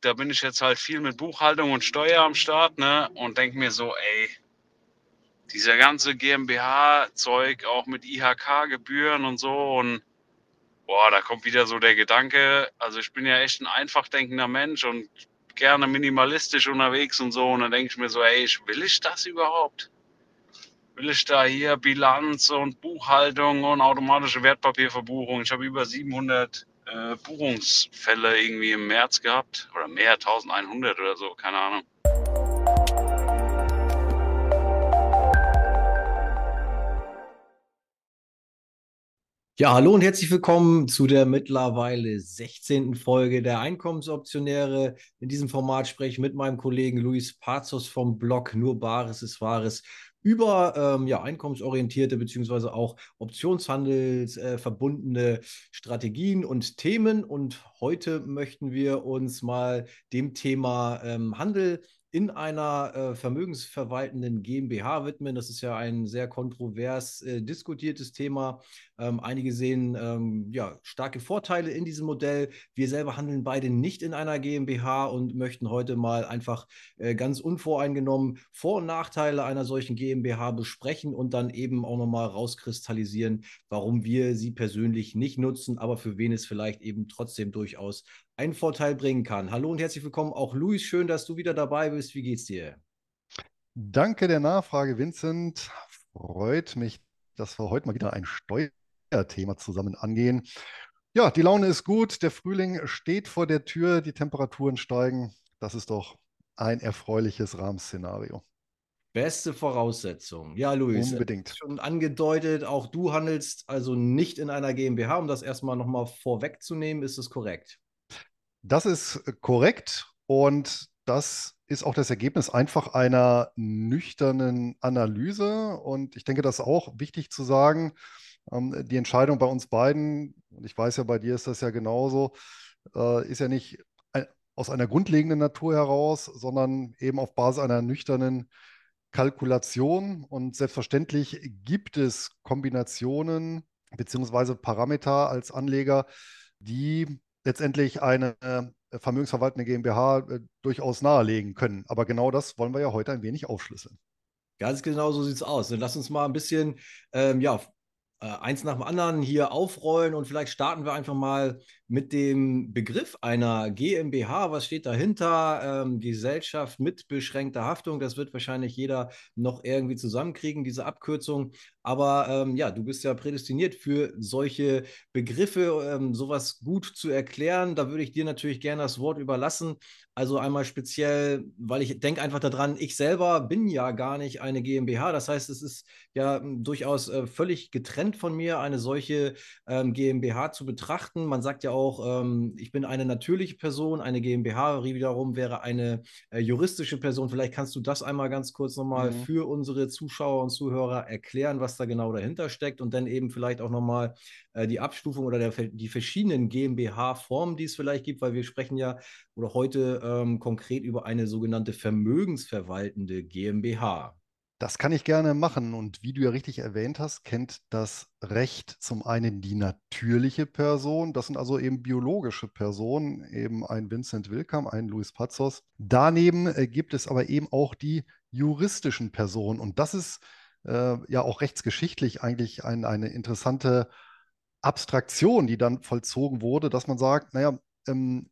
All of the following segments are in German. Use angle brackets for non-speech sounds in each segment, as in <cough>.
da bin ich jetzt halt viel mit Buchhaltung und Steuer am Start, ne? Und denke mir so, ey, dieser ganze GmbH-Zeug, auch mit IHK-Gebühren und so und boah, da kommt wieder so der Gedanke, also ich bin ja echt ein einfach denkender Mensch und gerne minimalistisch unterwegs und so und dann denke ich mir so, ey, will ich das überhaupt? Will ich da hier Bilanz und Buchhaltung und automatische Wertpapierverbuchung? Ich habe über 700 äh, Buchungsfälle irgendwie im März gehabt oder mehr, 1100 oder so, keine Ahnung. Ja, hallo und herzlich willkommen zu der mittlerweile 16. Folge der Einkommensoptionäre. In diesem Format spreche ich mit meinem Kollegen Luis Pazos vom Blog Nur Bares ist Wahres über ähm, ja, einkommensorientierte beziehungsweise auch Optionshandels äh, Strategien und Themen. Und heute möchten wir uns mal dem Thema ähm, Handel in einer äh, vermögensverwaltenden GmbH widmen. Das ist ja ein sehr kontrovers äh, diskutiertes Thema. Ähm, einige sehen ähm, ja, starke Vorteile in diesem Modell. Wir selber handeln beide nicht in einer GmbH und möchten heute mal einfach äh, ganz unvoreingenommen Vor- und Nachteile einer solchen GmbH besprechen und dann eben auch nochmal rauskristallisieren, warum wir sie persönlich nicht nutzen, aber für wen es vielleicht eben trotzdem durchaus einen Vorteil bringen kann. Hallo und herzlich willkommen auch Luis, schön, dass du wieder dabei bist. Wie geht's dir? Danke der Nachfrage, Vincent. Freut mich, dass wir heute mal wieder ein Steuerthema zusammen angehen. Ja, die Laune ist gut, der Frühling steht vor der Tür, die Temperaturen steigen. Das ist doch ein erfreuliches Rahmenszenario. Beste Voraussetzung. Ja, Luis. Unbedingt. Schon angedeutet, auch du handelst also nicht in einer GmbH, um das erstmal nochmal vorwegzunehmen. Ist es korrekt? Das ist korrekt und das ist auch das Ergebnis einfach einer nüchternen Analyse. Und ich denke, das ist auch wichtig zu sagen. Ähm, die Entscheidung bei uns beiden, und ich weiß ja, bei dir ist das ja genauso, äh, ist ja nicht aus einer grundlegenden Natur heraus, sondern eben auf Basis einer nüchternen Kalkulation. Und selbstverständlich gibt es Kombinationen beziehungsweise Parameter als Anleger, die letztendlich eine äh, vermögensverwaltende GmbH äh, durchaus nahelegen können. Aber genau das wollen wir ja heute ein wenig aufschlüsseln. Ganz genau so sieht es aus. Dann lass uns mal ein bisschen ähm, ja, äh, eins nach dem anderen hier aufrollen und vielleicht starten wir einfach mal mit dem Begriff einer GmbH. Was steht dahinter? Ähm, Gesellschaft mit beschränkter Haftung. Das wird wahrscheinlich jeder noch irgendwie zusammenkriegen, diese Abkürzung. Aber ähm, ja, du bist ja prädestiniert für solche Begriffe, ähm, sowas gut zu erklären. Da würde ich dir natürlich gerne das Wort überlassen. Also einmal speziell, weil ich denke einfach daran, ich selber bin ja gar nicht eine GmbH. Das heißt, es ist ja hm, durchaus äh, völlig getrennt von mir, eine solche ähm, GmbH zu betrachten. Man sagt ja auch, ähm, ich bin eine natürliche Person, eine GmbH wiederum wäre eine äh, juristische Person. Vielleicht kannst du das einmal ganz kurz nochmal mhm. für unsere Zuschauer und Zuhörer erklären, was da genau dahinter steckt und dann eben vielleicht auch nochmal äh, die Abstufung oder der, die verschiedenen GmbH-Formen, die es vielleicht gibt, weil wir sprechen ja oder heute ähm, konkret über eine sogenannte vermögensverwaltende GmbH. Das kann ich gerne machen. Und wie du ja richtig erwähnt hast, kennt das Recht zum einen die natürliche Person, das sind also eben biologische Personen, eben ein Vincent Wilkam, ein Luis Pazos. Daneben äh, gibt es aber eben auch die juristischen Personen. Und das ist äh, ja auch rechtsgeschichtlich eigentlich ein, eine interessante Abstraktion, die dann vollzogen wurde, dass man sagt, naja, ähm,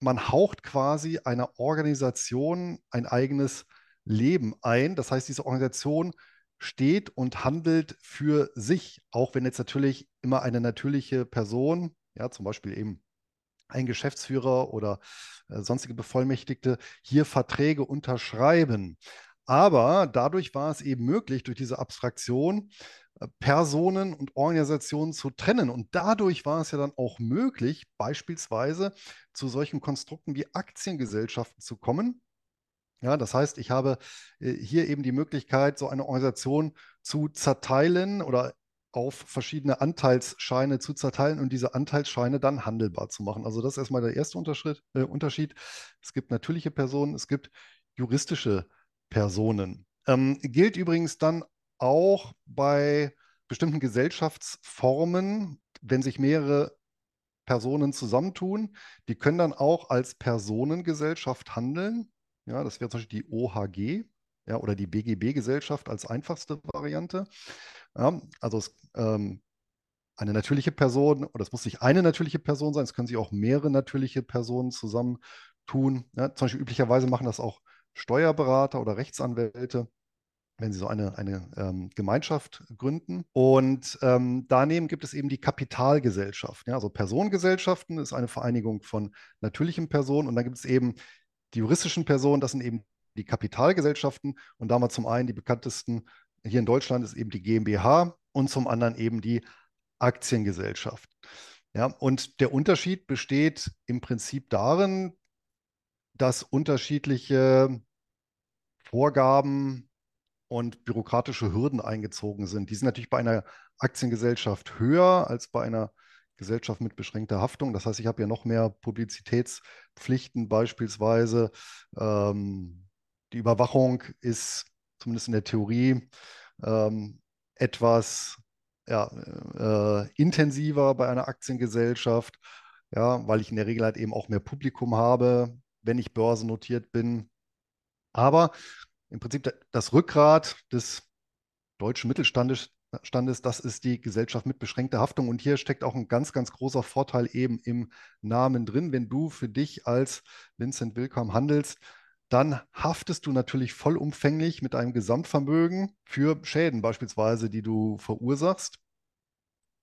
man haucht quasi einer Organisation ein eigenes Leben ein. Das heißt, diese Organisation steht und handelt für sich, auch wenn jetzt natürlich immer eine natürliche Person, ja, zum Beispiel eben ein Geschäftsführer oder äh, sonstige Bevollmächtigte, hier Verträge unterschreiben. Aber dadurch war es eben möglich, durch diese Abstraktion äh, Personen und Organisationen zu trennen. Und dadurch war es ja dann auch möglich, beispielsweise zu solchen Konstrukten wie Aktiengesellschaften zu kommen. Ja, das heißt, ich habe äh, hier eben die Möglichkeit, so eine Organisation zu zerteilen oder auf verschiedene Anteilsscheine zu zerteilen und diese Anteilsscheine dann handelbar zu machen. Also das ist erstmal der erste äh, Unterschied. Es gibt natürliche Personen, es gibt juristische Personen. Ähm, gilt übrigens dann auch bei bestimmten Gesellschaftsformen, wenn sich mehrere Personen zusammentun. Die können dann auch als Personengesellschaft handeln. Ja, das wäre zum Beispiel die OHG ja, oder die BGB-Gesellschaft als einfachste Variante. Ja, also es, ähm, eine natürliche Person, oder es muss nicht eine natürliche Person sein, es können sich auch mehrere natürliche Personen zusammentun. Ja, zum Beispiel üblicherweise machen das auch Steuerberater oder Rechtsanwälte wenn sie so eine, eine ähm, Gemeinschaft gründen. Und ähm, daneben gibt es eben die Kapitalgesellschaft. Ja? Also Personengesellschaften ist eine Vereinigung von natürlichen Personen und dann gibt es eben die juristischen Personen, das sind eben die Kapitalgesellschaften und damals zum einen die bekanntesten hier in Deutschland ist eben die GmbH und zum anderen eben die Aktiengesellschaft. Ja, und der Unterschied besteht im Prinzip darin, dass unterschiedliche Vorgaben und bürokratische Hürden eingezogen sind. Die sind natürlich bei einer Aktiengesellschaft höher als bei einer Gesellschaft mit beschränkter Haftung. Das heißt, ich habe ja noch mehr Publizitätspflichten beispielsweise. Ähm, die Überwachung ist zumindest in der Theorie ähm, etwas ja, äh, intensiver bei einer Aktiengesellschaft, ja, weil ich in der Regel halt eben auch mehr Publikum habe, wenn ich börsennotiert bin. Aber im Prinzip das Rückgrat des deutschen Mittelstandes, Standes, das ist die Gesellschaft mit beschränkter Haftung. Und hier steckt auch ein ganz, ganz großer Vorteil eben im Namen drin. Wenn du für dich als Vincent Willkomm handelst, dann haftest du natürlich vollumfänglich mit einem Gesamtvermögen für Schäden beispielsweise, die du verursachst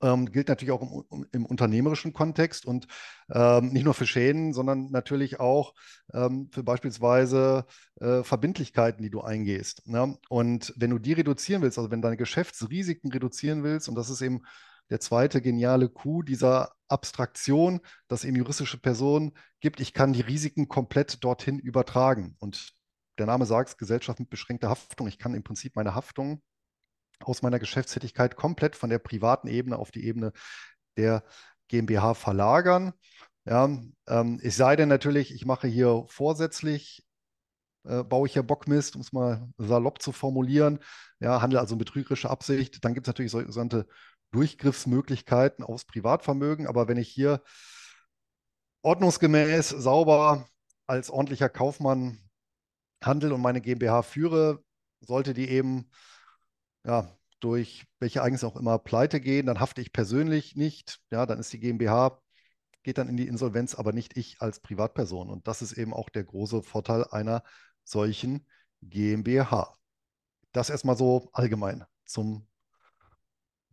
ähm, gilt natürlich auch im, im unternehmerischen Kontext und ähm, nicht nur für Schäden, sondern natürlich auch ähm, für beispielsweise äh, Verbindlichkeiten, die du eingehst. Ne? Und wenn du die reduzieren willst, also wenn deine Geschäftsrisiken reduzieren willst, und das ist eben der zweite geniale Coup dieser Abstraktion, dass eben juristische Personen gibt, ich kann die Risiken komplett dorthin übertragen. Und der Name sagt es, Gesellschaft mit beschränkter Haftung. Ich kann im Prinzip meine Haftung aus meiner Geschäftstätigkeit komplett von der privaten Ebene auf die Ebene der GmbH verlagern. Ja, ähm, es sei denn natürlich, ich mache hier vorsätzlich, äh, baue ich hier Bockmist, um es mal salopp zu formulieren, ja, handle also in betrügerischer Absicht. Dann gibt es natürlich sogenannte Durchgriffsmöglichkeiten aufs Privatvermögen. Aber wenn ich hier ordnungsgemäß, sauber als ordentlicher Kaufmann handle und meine GmbH führe, sollte die eben ja, durch welche Ereignisse auch immer pleite gehen, dann hafte ich persönlich nicht. Ja, dann ist die GmbH, geht dann in die Insolvenz, aber nicht ich als Privatperson. Und das ist eben auch der große Vorteil einer solchen GmbH. Das erstmal so allgemein zum,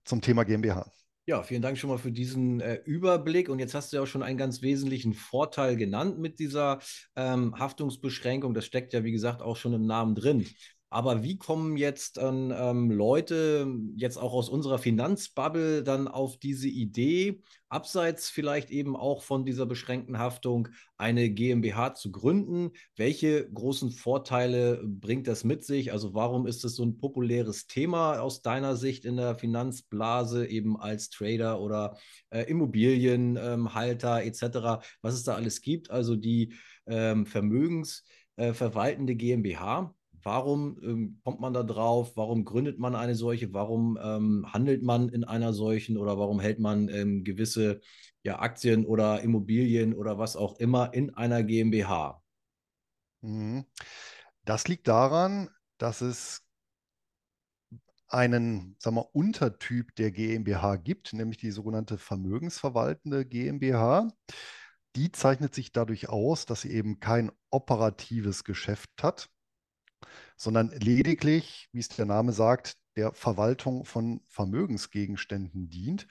zum Thema GmbH. Ja, vielen Dank schon mal für diesen äh, Überblick. Und jetzt hast du ja auch schon einen ganz wesentlichen Vorteil genannt mit dieser ähm, Haftungsbeschränkung. Das steckt ja, wie gesagt, auch schon im Namen drin. Aber wie kommen jetzt ähm, ähm, Leute jetzt auch aus unserer Finanzbubble dann auf diese Idee, abseits vielleicht eben auch von dieser beschränkten Haftung, eine GmbH zu gründen? Welche großen Vorteile bringt das mit sich? Also warum ist es so ein populäres Thema aus deiner Sicht in der Finanzblase, eben als Trader oder äh, Immobilienhalter ähm, etc., was es da alles gibt? Also die ähm, vermögensverwaltende äh, GmbH. Warum ähm, kommt man da drauf? Warum gründet man eine solche? Warum ähm, handelt man in einer solchen oder warum hält man ähm, gewisse ja, Aktien oder Immobilien oder was auch immer in einer GmbH? Mhm. Das liegt daran, dass es einen sagen wir, Untertyp der GmbH gibt, nämlich die sogenannte vermögensverwaltende GmbH. Die zeichnet sich dadurch aus, dass sie eben kein operatives Geschäft hat, sondern lediglich, wie es der Name sagt, der Verwaltung von Vermögensgegenständen dient.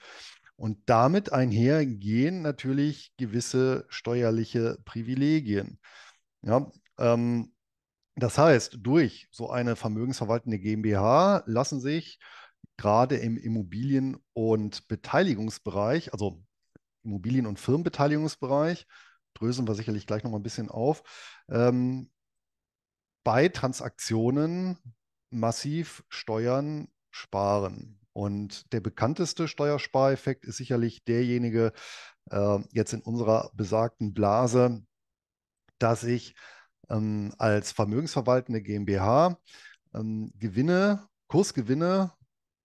Und damit einhergehen natürlich gewisse steuerliche Privilegien. Ja, ähm, das heißt, durch so eine vermögensverwaltende GmbH lassen sich gerade im Immobilien- und Beteiligungsbereich, also Immobilien- und Firmenbeteiligungsbereich, dröseln wir sicherlich gleich noch mal ein bisschen auf, ähm, bei Transaktionen massiv Steuern sparen. Und der bekannteste Steuerspareffekt ist sicherlich derjenige äh, jetzt in unserer besagten Blase, dass ich ähm, als vermögensverwaltende GmbH ähm, Gewinne, Kursgewinne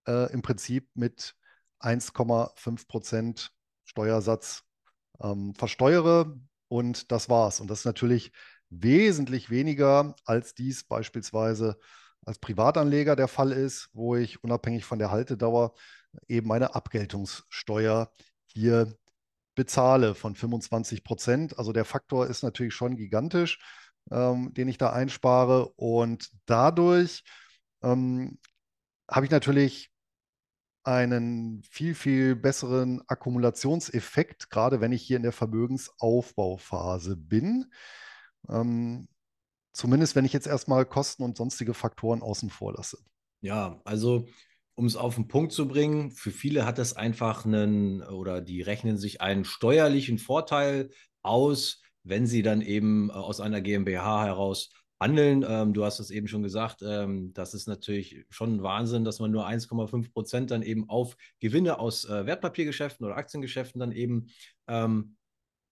äh, im Prinzip mit 1,5 Prozent Steuersatz ähm, versteuere und das war's. Und das ist natürlich wesentlich weniger, als dies beispielsweise als Privatanleger der Fall ist, wo ich unabhängig von der Haltedauer eben meine Abgeltungssteuer hier bezahle von 25 Prozent. Also der Faktor ist natürlich schon gigantisch, ähm, den ich da einspare. Und dadurch ähm, habe ich natürlich einen viel, viel besseren Akkumulationseffekt, gerade wenn ich hier in der Vermögensaufbauphase bin. Ähm, zumindest wenn ich jetzt erstmal Kosten und sonstige Faktoren außen vor lasse. Ja, also um es auf den Punkt zu bringen, für viele hat es einfach einen oder die rechnen sich einen steuerlichen Vorteil aus, wenn sie dann eben äh, aus einer GmbH heraus handeln. Ähm, du hast es eben schon gesagt, ähm, das ist natürlich schon ein Wahnsinn, dass man nur 1,5 Prozent dann eben auf Gewinne aus äh, Wertpapiergeschäften oder Aktiengeschäften dann eben ähm,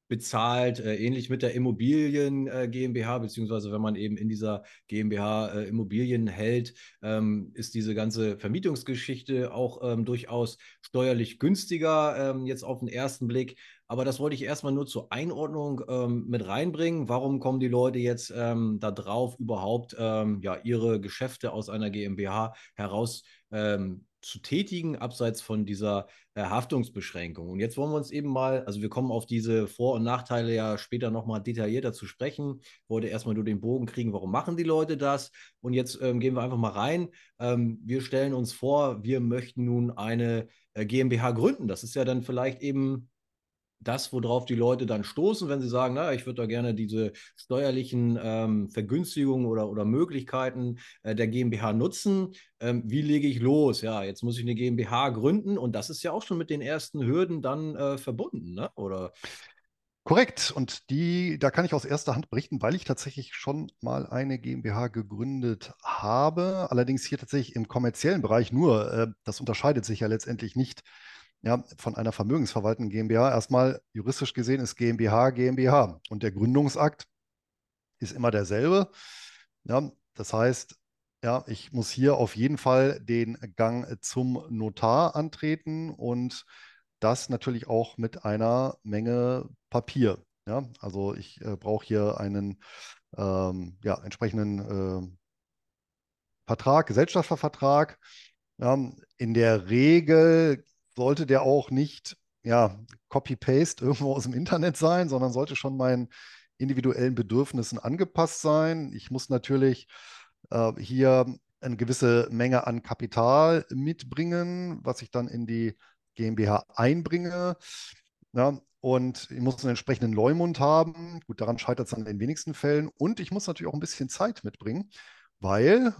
bezahlt, äh, ähnlich mit der Immobilien äh, GmbH, beziehungsweise wenn man eben in dieser GmbH äh, Immobilien hält, ähm, ist diese ganze Vermietungsgeschichte auch ähm, durchaus steuerlich günstiger, ähm, jetzt auf den ersten Blick. Aber das wollte ich erstmal nur zur Einordnung ähm, mit reinbringen. Warum kommen die Leute jetzt ähm, da drauf, überhaupt ähm, ja, ihre Geschäfte aus einer GmbH heraus ähm, zu tätigen, abseits von dieser äh, Haftungsbeschränkung. Und jetzt wollen wir uns eben mal, also wir kommen auf diese Vor- und Nachteile ja später nochmal detaillierter zu sprechen. Ich wollte erstmal nur den Bogen kriegen, warum machen die Leute das? Und jetzt ähm, gehen wir einfach mal rein. Ähm, wir stellen uns vor, wir möchten nun eine äh, GmbH gründen. Das ist ja dann vielleicht eben das, worauf die Leute dann stoßen, wenn sie sagen, na, ich würde da gerne diese steuerlichen ähm, Vergünstigungen oder, oder Möglichkeiten äh, der GmbH nutzen. Ähm, wie lege ich los? Ja, jetzt muss ich eine GmbH gründen und das ist ja auch schon mit den ersten Hürden dann äh, verbunden, ne? Oder? Korrekt. Und die, da kann ich aus erster Hand berichten, weil ich tatsächlich schon mal eine GmbH gegründet habe. Allerdings hier tatsächlich im kommerziellen Bereich nur. Äh, das unterscheidet sich ja letztendlich nicht ja, von einer vermögensverwaltenden GmbH. Erstmal juristisch gesehen ist GmbH GmbH und der Gründungsakt ist immer derselbe. Ja, das heißt, ja, ich muss hier auf jeden Fall den Gang zum Notar antreten und das natürlich auch mit einer Menge Papier. Ja, also ich äh, brauche hier einen ähm, ja, entsprechenden äh, Vertrag, Gesellschaftervertrag. Ja, in der Regel sollte der auch nicht ja, Copy-Paste irgendwo aus dem Internet sein, sondern sollte schon meinen individuellen Bedürfnissen angepasst sein. Ich muss natürlich äh, hier eine gewisse Menge an Kapital mitbringen, was ich dann in die GmbH einbringe. Ja, und ich muss einen entsprechenden Leumund haben. Gut, daran scheitert es an den wenigsten Fällen. Und ich muss natürlich auch ein bisschen Zeit mitbringen, weil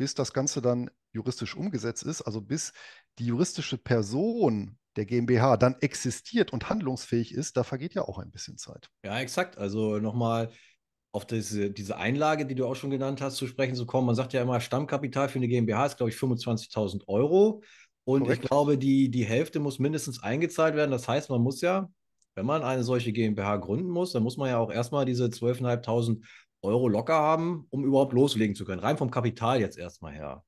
bis das Ganze dann juristisch umgesetzt ist, also bis die juristische Person der GmbH dann existiert und handlungsfähig ist, da vergeht ja auch ein bisschen Zeit. Ja, exakt. Also nochmal auf diese, diese Einlage, die du auch schon genannt hast, zu sprechen zu kommen. Man sagt ja immer, Stammkapital für eine GmbH ist, glaube ich, 25.000 Euro. Und Korrekt. ich glaube, die, die Hälfte muss mindestens eingezahlt werden. Das heißt, man muss ja, wenn man eine solche GmbH gründen muss, dann muss man ja auch erstmal diese 12.500 Euro locker haben, um überhaupt loslegen zu können. Rein vom Kapital jetzt erstmal her.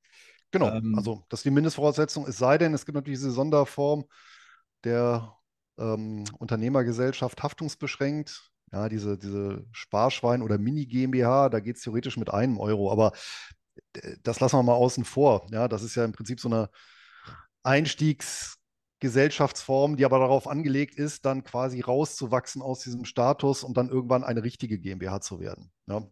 Genau, ähm, also das ist die Mindestvoraussetzung, es sei denn, es gibt natürlich diese Sonderform der ähm, Unternehmergesellschaft haftungsbeschränkt. Ja, diese, diese Sparschwein- oder Mini-GmbH, da geht es theoretisch mit einem Euro, aber äh, das lassen wir mal außen vor. Ja, das ist ja im Prinzip so eine Einstiegsgesellschaftsform, die aber darauf angelegt ist, dann quasi rauszuwachsen aus diesem Status und dann irgendwann eine richtige GmbH zu werden. Ja.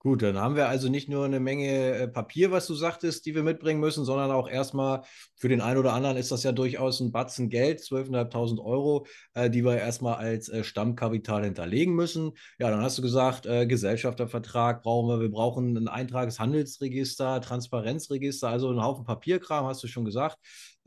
Gut, dann haben wir also nicht nur eine Menge äh, Papier, was du sagtest, die wir mitbringen müssen, sondern auch erstmal für den einen oder anderen ist das ja durchaus ein Batzen Geld, 12.500 Euro, äh, die wir erstmal als äh, Stammkapital hinterlegen müssen. Ja, dann hast du gesagt, Gesellschaftervertrag brauchen wir, wir brauchen ein Eintragshandelsregister, Transparenzregister, also einen Haufen Papierkram, hast du schon gesagt.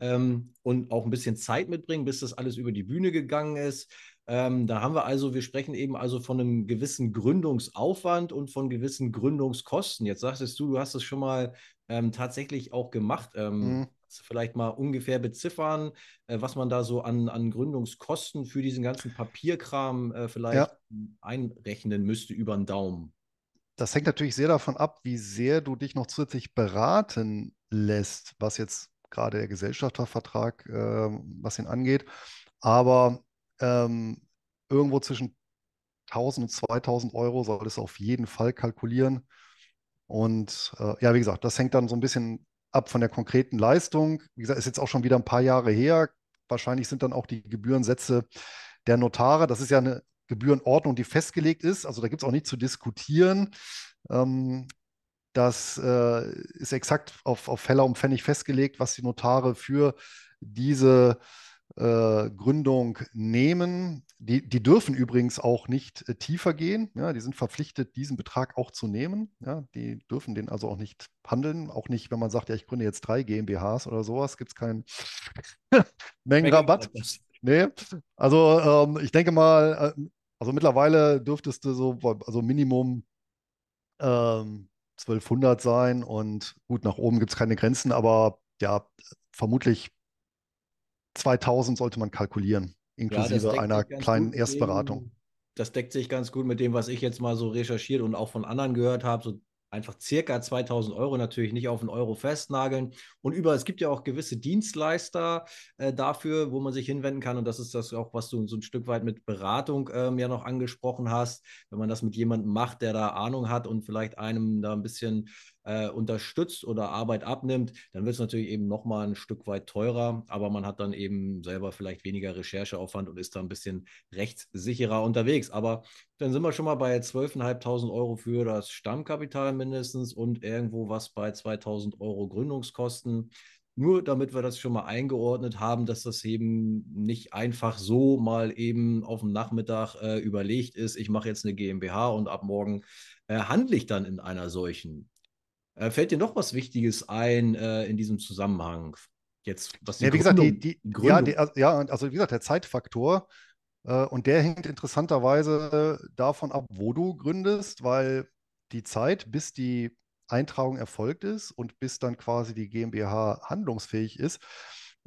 Ähm, und auch ein bisschen Zeit mitbringen, bis das alles über die Bühne gegangen ist. Ähm, da haben wir also, wir sprechen eben also von einem gewissen Gründungsaufwand und von gewissen Gründungskosten. Jetzt sagtest du, du hast es schon mal ähm, tatsächlich auch gemacht. Ähm, mhm. Vielleicht mal ungefähr beziffern, äh, was man da so an, an Gründungskosten für diesen ganzen Papierkram äh, vielleicht ja. einrechnen müsste über den Daumen. Das hängt natürlich sehr davon ab, wie sehr du dich noch zusätzlich beraten lässt, was jetzt gerade der Gesellschaftervertrag, äh, was ihn angeht. Aber ähm, irgendwo zwischen 1000 und 2000 Euro soll es auf jeden Fall kalkulieren. Und äh, ja, wie gesagt, das hängt dann so ein bisschen ab von der konkreten Leistung. Wie gesagt, ist jetzt auch schon wieder ein paar Jahre her. Wahrscheinlich sind dann auch die Gebührensätze der Notare. Das ist ja eine Gebührenordnung, die festgelegt ist. Also da gibt es auch nicht zu diskutieren. Ähm, das äh, ist exakt auf, auf Heller und Pfennig festgelegt, was die Notare für diese äh, Gründung nehmen. Die, die dürfen übrigens auch nicht äh, tiefer gehen. Ja, die sind verpflichtet, diesen Betrag auch zu nehmen. Ja, die dürfen den also auch nicht handeln. Auch nicht, wenn man sagt, ja, ich gründe jetzt drei GmbHs oder sowas, gibt es keinen <laughs> Mengenrabatt. Nee, also ähm, ich denke mal, äh, also mittlerweile dürftest du so, also Minimum ähm, 1200 sein und gut, nach oben gibt es keine Grenzen, aber ja, vermutlich 2000 sollte man kalkulieren, inklusive ja, einer kleinen Erstberatung. das deckt sich ganz gut mit dem, was ich jetzt mal so recherchiert und auch von anderen gehört habe. So einfach circa 2000 Euro natürlich nicht auf einen Euro festnageln. Und über, es gibt ja auch gewisse Dienstleister äh, dafür, wo man sich hinwenden kann. Und das ist das auch, was du so ein Stück weit mit Beratung ähm, ja noch angesprochen hast. Wenn man das mit jemandem macht, der da Ahnung hat und vielleicht einem da ein bisschen äh, unterstützt oder Arbeit abnimmt, dann wird es natürlich eben nochmal ein Stück weit teurer, aber man hat dann eben selber vielleicht weniger Rechercheaufwand und ist da ein bisschen rechtssicherer unterwegs. Aber dann sind wir schon mal bei 12.500 Euro für das Stammkapital mindestens und irgendwo was bei 2.000 Euro Gründungskosten. Nur damit wir das schon mal eingeordnet haben, dass das eben nicht einfach so mal eben auf dem Nachmittag äh, überlegt ist, ich mache jetzt eine GmbH und ab morgen äh, handle ich dann in einer solchen. Äh, fällt dir noch was Wichtiges ein äh, in diesem Zusammenhang? Jetzt, was die ja, wie Gründung, gesagt, die, die, ja, die, ja, also wie gesagt, der Zeitfaktor. Äh, und der hängt interessanterweise davon ab, wo du gründest, weil die Zeit, bis die Eintragung erfolgt ist und bis dann quasi die GmbH handlungsfähig ist,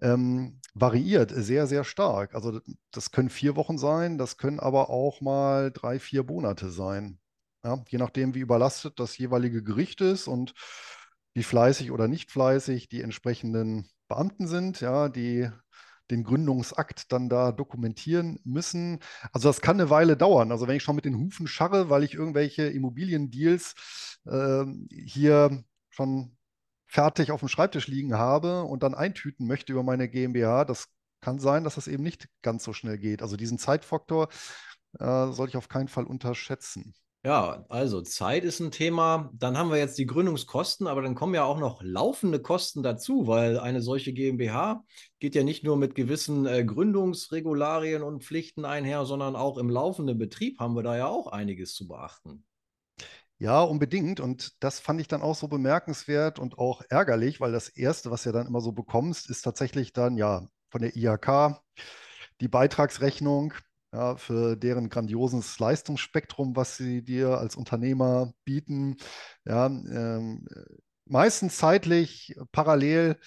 ähm, variiert sehr, sehr stark. Also das können vier Wochen sein, das können aber auch mal drei, vier Monate sein. Ja, je nachdem, wie überlastet das jeweilige Gericht ist und wie fleißig oder nicht fleißig die entsprechenden Beamten sind, ja, die den Gründungsakt dann da dokumentieren müssen. Also das kann eine Weile dauern. Also wenn ich schon mit den Hufen scharre, weil ich irgendwelche Immobiliendeals äh, hier schon fertig auf dem Schreibtisch liegen habe und dann eintüten möchte über meine GmbH, das kann sein, dass das eben nicht ganz so schnell geht. Also diesen Zeitfaktor äh, soll ich auf keinen Fall unterschätzen. Ja, also Zeit ist ein Thema. Dann haben wir jetzt die Gründungskosten, aber dann kommen ja auch noch laufende Kosten dazu, weil eine solche GmbH geht ja nicht nur mit gewissen äh, Gründungsregularien und Pflichten einher, sondern auch im laufenden Betrieb haben wir da ja auch einiges zu beachten. Ja, unbedingt. Und das fand ich dann auch so bemerkenswert und auch ärgerlich, weil das Erste, was du dann immer so bekommst, ist tatsächlich dann ja von der IHK die Beitragsrechnung ja, für deren grandioses Leistungsspektrum, was sie dir als Unternehmer bieten. Ja, ähm, meistens zeitlich parallel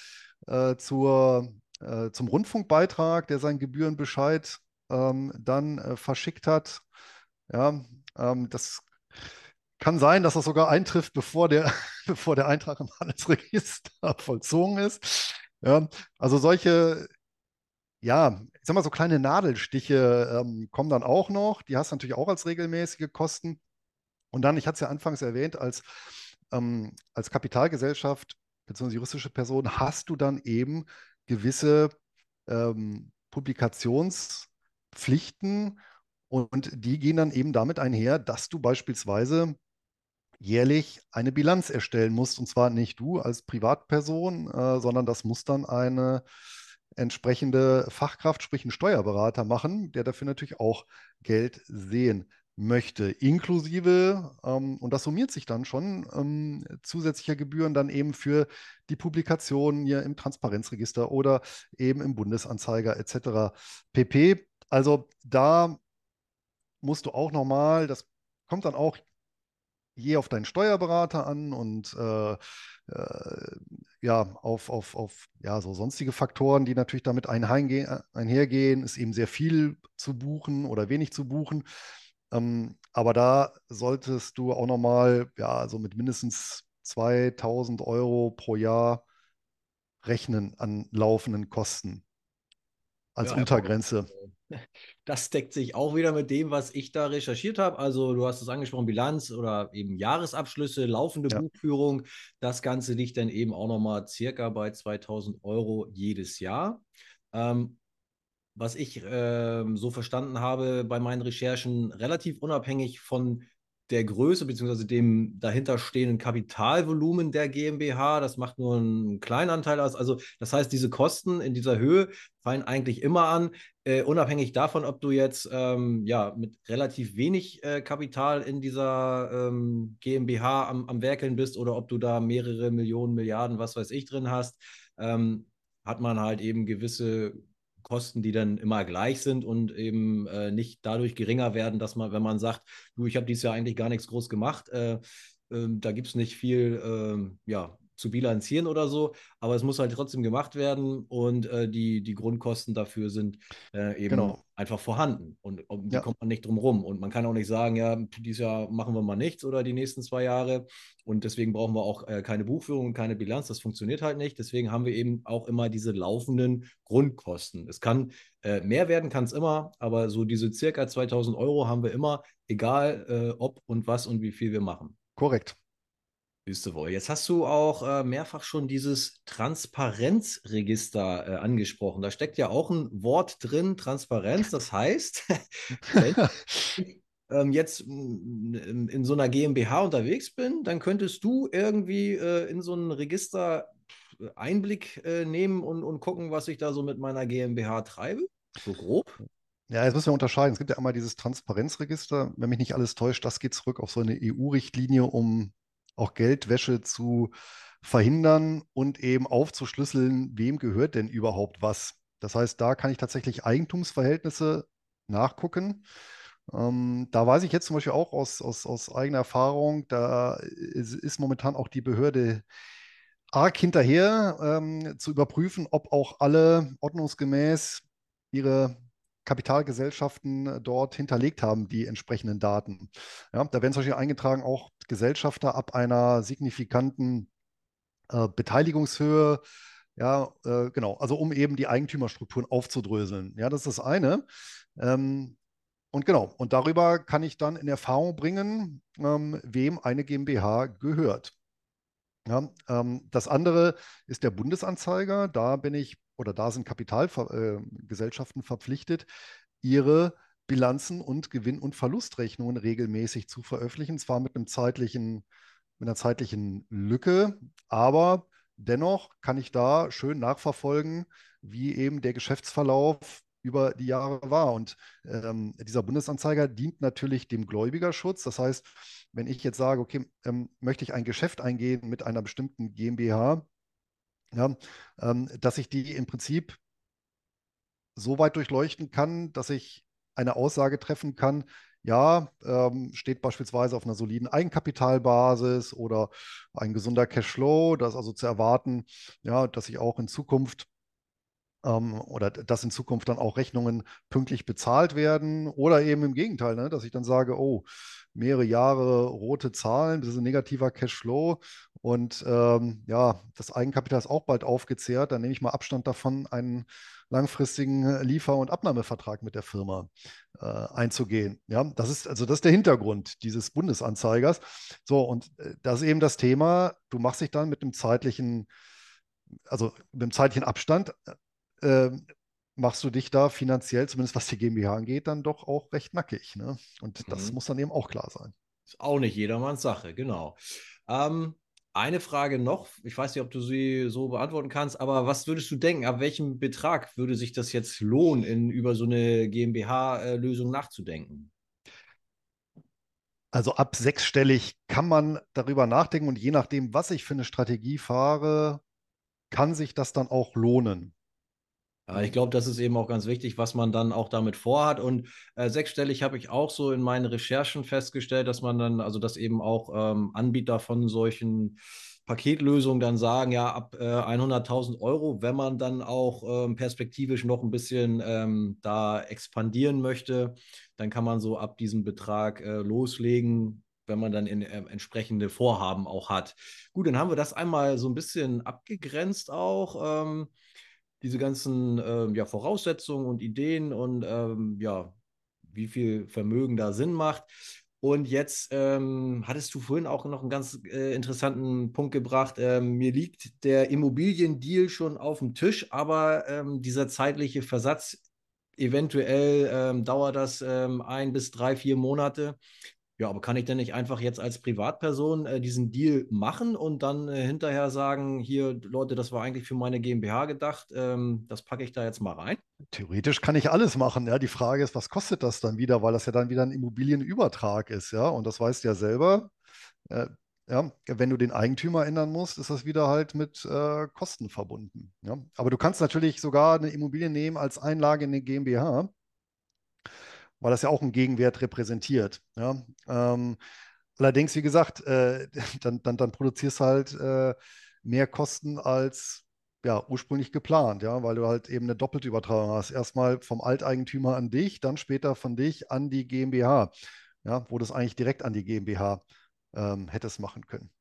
äh, zur, äh, zum Rundfunkbeitrag, der seinen Gebührenbescheid ähm, dann äh, verschickt hat. Ja, ähm, das kann sein, dass das sogar eintrifft, bevor der, <laughs> bevor der Eintrag im Handelsregister <laughs> vollzogen ist. Ja, also solche ja, ich sag mal, so kleine Nadelstiche ähm, kommen dann auch noch. Die hast du natürlich auch als regelmäßige Kosten. Und dann, ich hatte es ja anfangs erwähnt, als, ähm, als Kapitalgesellschaft bzw. juristische Person hast du dann eben gewisse ähm, Publikationspflichten und die gehen dann eben damit einher, dass du beispielsweise jährlich eine Bilanz erstellen musst. Und zwar nicht du als Privatperson, äh, sondern das muss dann eine entsprechende Fachkraft, sprich ein Steuerberater machen, der dafür natürlich auch Geld sehen möchte, inklusive, ähm, und das summiert sich dann schon, ähm, zusätzlicher Gebühren dann eben für die Publikationen hier im Transparenzregister oder eben im Bundesanzeiger etc. pp. Also da musst du auch nochmal, das kommt dann auch je auf deinen Steuerberater an und äh, äh, ja, auf, auf, auf ja, so sonstige Faktoren, die natürlich damit einhergehen, einhergehen, ist eben sehr viel zu buchen oder wenig zu buchen. Ähm, aber da solltest du auch nochmal, ja, so mit mindestens 2000 Euro pro Jahr rechnen an laufenden Kosten als ja, Untergrenze. Das deckt sich auch wieder mit dem, was ich da recherchiert habe. Also du hast es angesprochen, Bilanz oder eben Jahresabschlüsse, laufende ja. Buchführung. Das Ganze liegt dann eben auch nochmal circa bei 2000 Euro jedes Jahr. Ähm, was ich äh, so verstanden habe bei meinen Recherchen, relativ unabhängig von der Größe bzw. dem dahinterstehenden Kapitalvolumen der GmbH. Das macht nur einen kleinen Anteil aus. Also das heißt, diese Kosten in dieser Höhe fallen eigentlich immer an, äh, unabhängig davon, ob du jetzt ähm, ja, mit relativ wenig äh, Kapital in dieser ähm, GmbH am, am Werkeln bist oder ob du da mehrere Millionen, Milliarden, was weiß ich drin hast. Ähm, hat man halt eben gewisse Kosten, die dann immer gleich sind und eben äh, nicht dadurch geringer werden, dass man, wenn man sagt, du, ich habe dieses Jahr eigentlich gar nichts groß gemacht, äh, äh, da gibt es nicht viel, ähm, ja, zu bilanzieren oder so, aber es muss halt trotzdem gemacht werden und äh, die, die Grundkosten dafür sind äh, eben genau. einfach vorhanden und um die ja. kommt man nicht drum rum und man kann auch nicht sagen, ja, dieses Jahr machen wir mal nichts oder die nächsten zwei Jahre und deswegen brauchen wir auch äh, keine Buchführung und keine Bilanz, das funktioniert halt nicht, deswegen haben wir eben auch immer diese laufenden Grundkosten. Es kann äh, mehr werden, kann es immer, aber so diese circa 2000 Euro haben wir immer, egal äh, ob und was und wie viel wir machen. Korrekt. Du wohl. Jetzt hast du auch äh, mehrfach schon dieses Transparenzregister äh, angesprochen. Da steckt ja auch ein Wort drin, Transparenz. Das heißt, <laughs> wenn <laughs> ich ähm, jetzt in, in, so einer GmbH unterwegs bin, dann könntest du irgendwie äh, in so ein Register äh, Einblick äh, nehmen und, und gucken, was ich da so mit meiner GmbH treibe. So grob. Ja, jetzt müssen wir unterscheiden. Es gibt ja einmal dieses Transparenzregister. Wenn mich nicht alles täuscht, das geht zurück auf so eine EU-Richtlinie, um auch Geldwäsche zu verhindern und eben aufzuschlüsseln, wem gehört denn überhaupt was. Das heißt, da kann ich tatsächlich Eigentumsverhältnisse nachgucken. Ähm, da weiß ich jetzt zum Beispiel auch aus, aus, aus eigener Erfahrung, da ist, ist momentan auch die Behörde arg hinterher ähm, zu überprüfen, ob auch alle ordnungsgemäß ihre Kapitalgesellschaften dort hinterlegt haben, die entsprechenden Daten. Ja, da werden zum Beispiel eingetragen auch Gesellschafter ab einer signifikanten äh, Beteiligungshöhe. Ja, äh, genau, also um eben die Eigentümerstrukturen aufzudröseln. Ja, das ist das eine. Ähm, und genau, und darüber kann ich dann in Erfahrung bringen, ähm, wem eine GmbH gehört. Ja, ähm, das andere ist der Bundesanzeiger. Da bin ich oder da sind Kapitalgesellschaften äh, verpflichtet, ihre Bilanzen und Gewinn- und Verlustrechnungen regelmäßig zu veröffentlichen, zwar mit einem zeitlichen, mit einer zeitlichen Lücke, aber dennoch kann ich da schön nachverfolgen, wie eben der Geschäftsverlauf über die Jahre war. Und ähm, dieser Bundesanzeiger dient natürlich dem Gläubigerschutz. Das heißt, wenn ich jetzt sage, okay, ähm, möchte ich ein Geschäft eingehen mit einer bestimmten GmbH, ja, ähm, dass ich die im Prinzip so weit durchleuchten kann, dass ich eine Aussage treffen kann, ja, ähm, steht beispielsweise auf einer soliden Eigenkapitalbasis oder ein gesunder Cashflow, das ist also zu erwarten, ja, dass ich auch in Zukunft ähm, oder dass in Zukunft dann auch Rechnungen pünktlich bezahlt werden oder eben im Gegenteil, ne, dass ich dann sage, oh, mehrere Jahre rote Zahlen, das ist ein negativer Cashflow und ähm, ja, das Eigenkapital ist auch bald aufgezehrt, dann nehme ich mal Abstand davon, einen langfristigen Liefer- und Abnahmevertrag mit der Firma äh, einzugehen. Ja, das ist also das ist der Hintergrund dieses Bundesanzeigers. So, und äh, das ist eben das Thema, du machst dich dann mit dem zeitlichen, also mit dem zeitlichen Abstand äh, machst du dich da finanziell, zumindest was die GmbH angeht, dann doch auch recht nackig. Ne? Und das mhm. muss dann eben auch klar sein. Ist auch nicht jedermanns Sache, genau. Ähm, eine Frage noch, ich weiß nicht, ob du sie so beantworten kannst, aber was würdest du denken, ab welchem Betrag würde sich das jetzt lohnen, in, über so eine GmbH-Lösung nachzudenken? Also ab sechsstellig kann man darüber nachdenken und je nachdem, was ich für eine Strategie fahre, kann sich das dann auch lohnen. Ja, ich glaube, das ist eben auch ganz wichtig, was man dann auch damit vorhat. Und äh, sechsstellig habe ich auch so in meinen Recherchen festgestellt, dass man dann, also dass eben auch ähm, Anbieter von solchen Paketlösungen dann sagen, ja, ab äh, 100.000 Euro, wenn man dann auch ähm, perspektivisch noch ein bisschen ähm, da expandieren möchte, dann kann man so ab diesem Betrag äh, loslegen, wenn man dann in, äh, entsprechende Vorhaben auch hat. Gut, dann haben wir das einmal so ein bisschen abgegrenzt auch. Ähm, diese ganzen äh, ja, Voraussetzungen und Ideen und ähm, ja, wie viel Vermögen da Sinn macht. Und jetzt ähm, hattest du vorhin auch noch einen ganz äh, interessanten Punkt gebracht. Ähm, mir liegt der Immobiliendeal schon auf dem Tisch, aber ähm, dieser zeitliche Versatz, eventuell ähm, dauert das ähm, ein bis drei, vier Monate. Ja, aber kann ich denn nicht einfach jetzt als Privatperson äh, diesen Deal machen und dann äh, hinterher sagen, hier, Leute, das war eigentlich für meine GmbH gedacht, ähm, das packe ich da jetzt mal rein? Theoretisch kann ich alles machen. Ja, die Frage ist, was kostet das dann wieder, weil das ja dann wieder ein Immobilienübertrag ist, ja. Und das weißt du ja selber. Äh, ja, wenn du den Eigentümer ändern musst, ist das wieder halt mit äh, Kosten verbunden. Ja. Aber du kannst natürlich sogar eine Immobilie nehmen als Einlage in eine GmbH weil das ja auch einen Gegenwert repräsentiert. Ja? Ähm, allerdings, wie gesagt, äh, <laughs> dann, dann, dann produzierst du halt äh, mehr Kosten als ja, ursprünglich geplant, ja, weil du halt eben eine doppelte Übertragung hast. Erstmal vom Alteigentümer an dich, dann später von dich an die GmbH, ja, wo du es eigentlich direkt an die GmbH ähm, hättest machen können.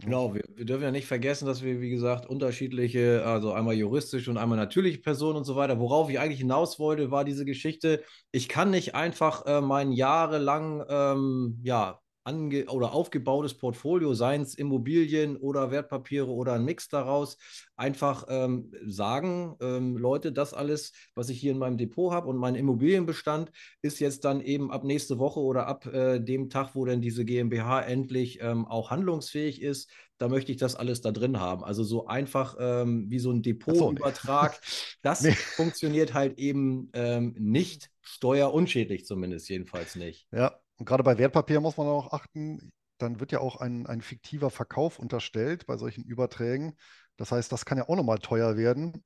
Genau, wir, wir, dürfen ja nicht vergessen, dass wir, wie gesagt, unterschiedliche, also einmal juristische und einmal natürliche Personen und so weiter. Worauf ich eigentlich hinaus wollte, war diese Geschichte, ich kann nicht einfach äh, mein jahrelang, ähm, ja, ange oder aufgebautes Portfolio, seien es Immobilien oder Wertpapiere oder ein Mix daraus, einfach ähm, sagen, ähm, Leute, das alles, was ich hier in meinem Depot habe und mein Immobilienbestand, ist jetzt dann eben ab nächste Woche oder ab äh, dem Tag, wo dann diese GmbH endlich ähm, auch handlungsfähig ist, da möchte ich das alles da drin haben. Also so einfach ähm, wie so ein Depotübertrag. So. <laughs> Das nee. funktioniert halt eben ähm, nicht steuerunschädlich zumindest, jedenfalls nicht. Ja, und gerade bei Wertpapieren muss man auch achten, dann wird ja auch ein, ein fiktiver Verkauf unterstellt bei solchen Überträgen. Das heißt, das kann ja auch nochmal teuer werden.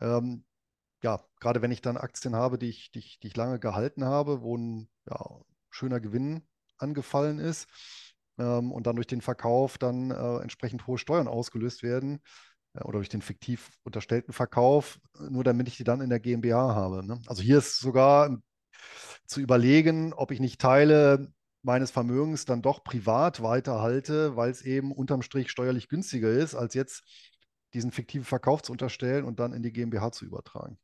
Ähm, ja, gerade wenn ich dann Aktien habe, die ich, die ich, die ich lange gehalten habe, wo ein ja, schöner Gewinn angefallen ist ähm, und dann durch den Verkauf dann äh, entsprechend hohe Steuern ausgelöst werden äh, oder durch den fiktiv unterstellten Verkauf, nur damit ich die dann in der GmbH habe. Ne? Also hier ist sogar zu überlegen, ob ich nicht Teile meines Vermögens dann doch privat weiterhalte, weil es eben unterm Strich steuerlich günstiger ist, als jetzt diesen fiktiven Verkauf zu unterstellen und dann in die GmbH zu übertragen.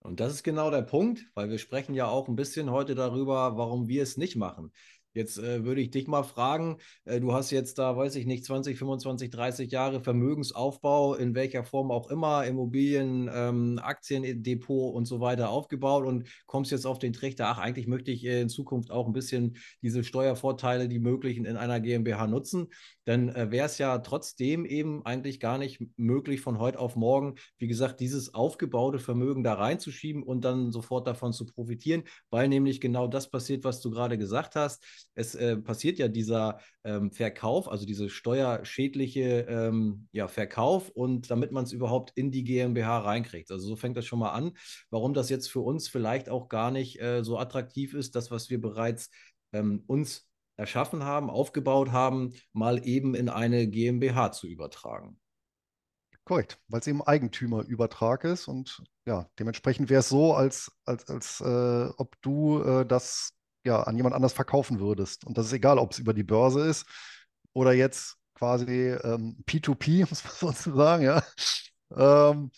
Und das ist genau der Punkt, weil wir sprechen ja auch ein bisschen heute darüber, warum wir es nicht machen. Jetzt äh, würde ich dich mal fragen, äh, du hast jetzt da, weiß ich nicht, 20, 25, 30 Jahre Vermögensaufbau, in welcher Form auch immer, Immobilien, ähm, Aktiendepot und so weiter aufgebaut und kommst jetzt auf den Trichter, ach, eigentlich möchte ich äh, in Zukunft auch ein bisschen diese Steuervorteile, die möglichen in einer GmbH nutzen. Dann äh, wäre es ja trotzdem eben eigentlich gar nicht möglich, von heute auf morgen, wie gesagt, dieses aufgebaute Vermögen da reinzuschieben und dann sofort davon zu profitieren, weil nämlich genau das passiert, was du gerade gesagt hast es äh, passiert ja dieser ähm, Verkauf, also diese steuerschädliche ähm, ja, Verkauf und damit man es überhaupt in die GmbH reinkriegt. Also so fängt das schon mal an, warum das jetzt für uns vielleicht auch gar nicht äh, so attraktiv ist, das, was wir bereits ähm, uns erschaffen haben, aufgebaut haben, mal eben in eine GmbH zu übertragen. Korrekt, weil es eben Eigentümerübertrag ist und ja, dementsprechend wäre es so, als, als, als äh, ob du äh, das ja, an jemand anders verkaufen würdest. Und das ist egal, ob es über die Börse ist oder jetzt quasi ähm, P2P, <laughs> muss man sozusagen, ja. Ähm,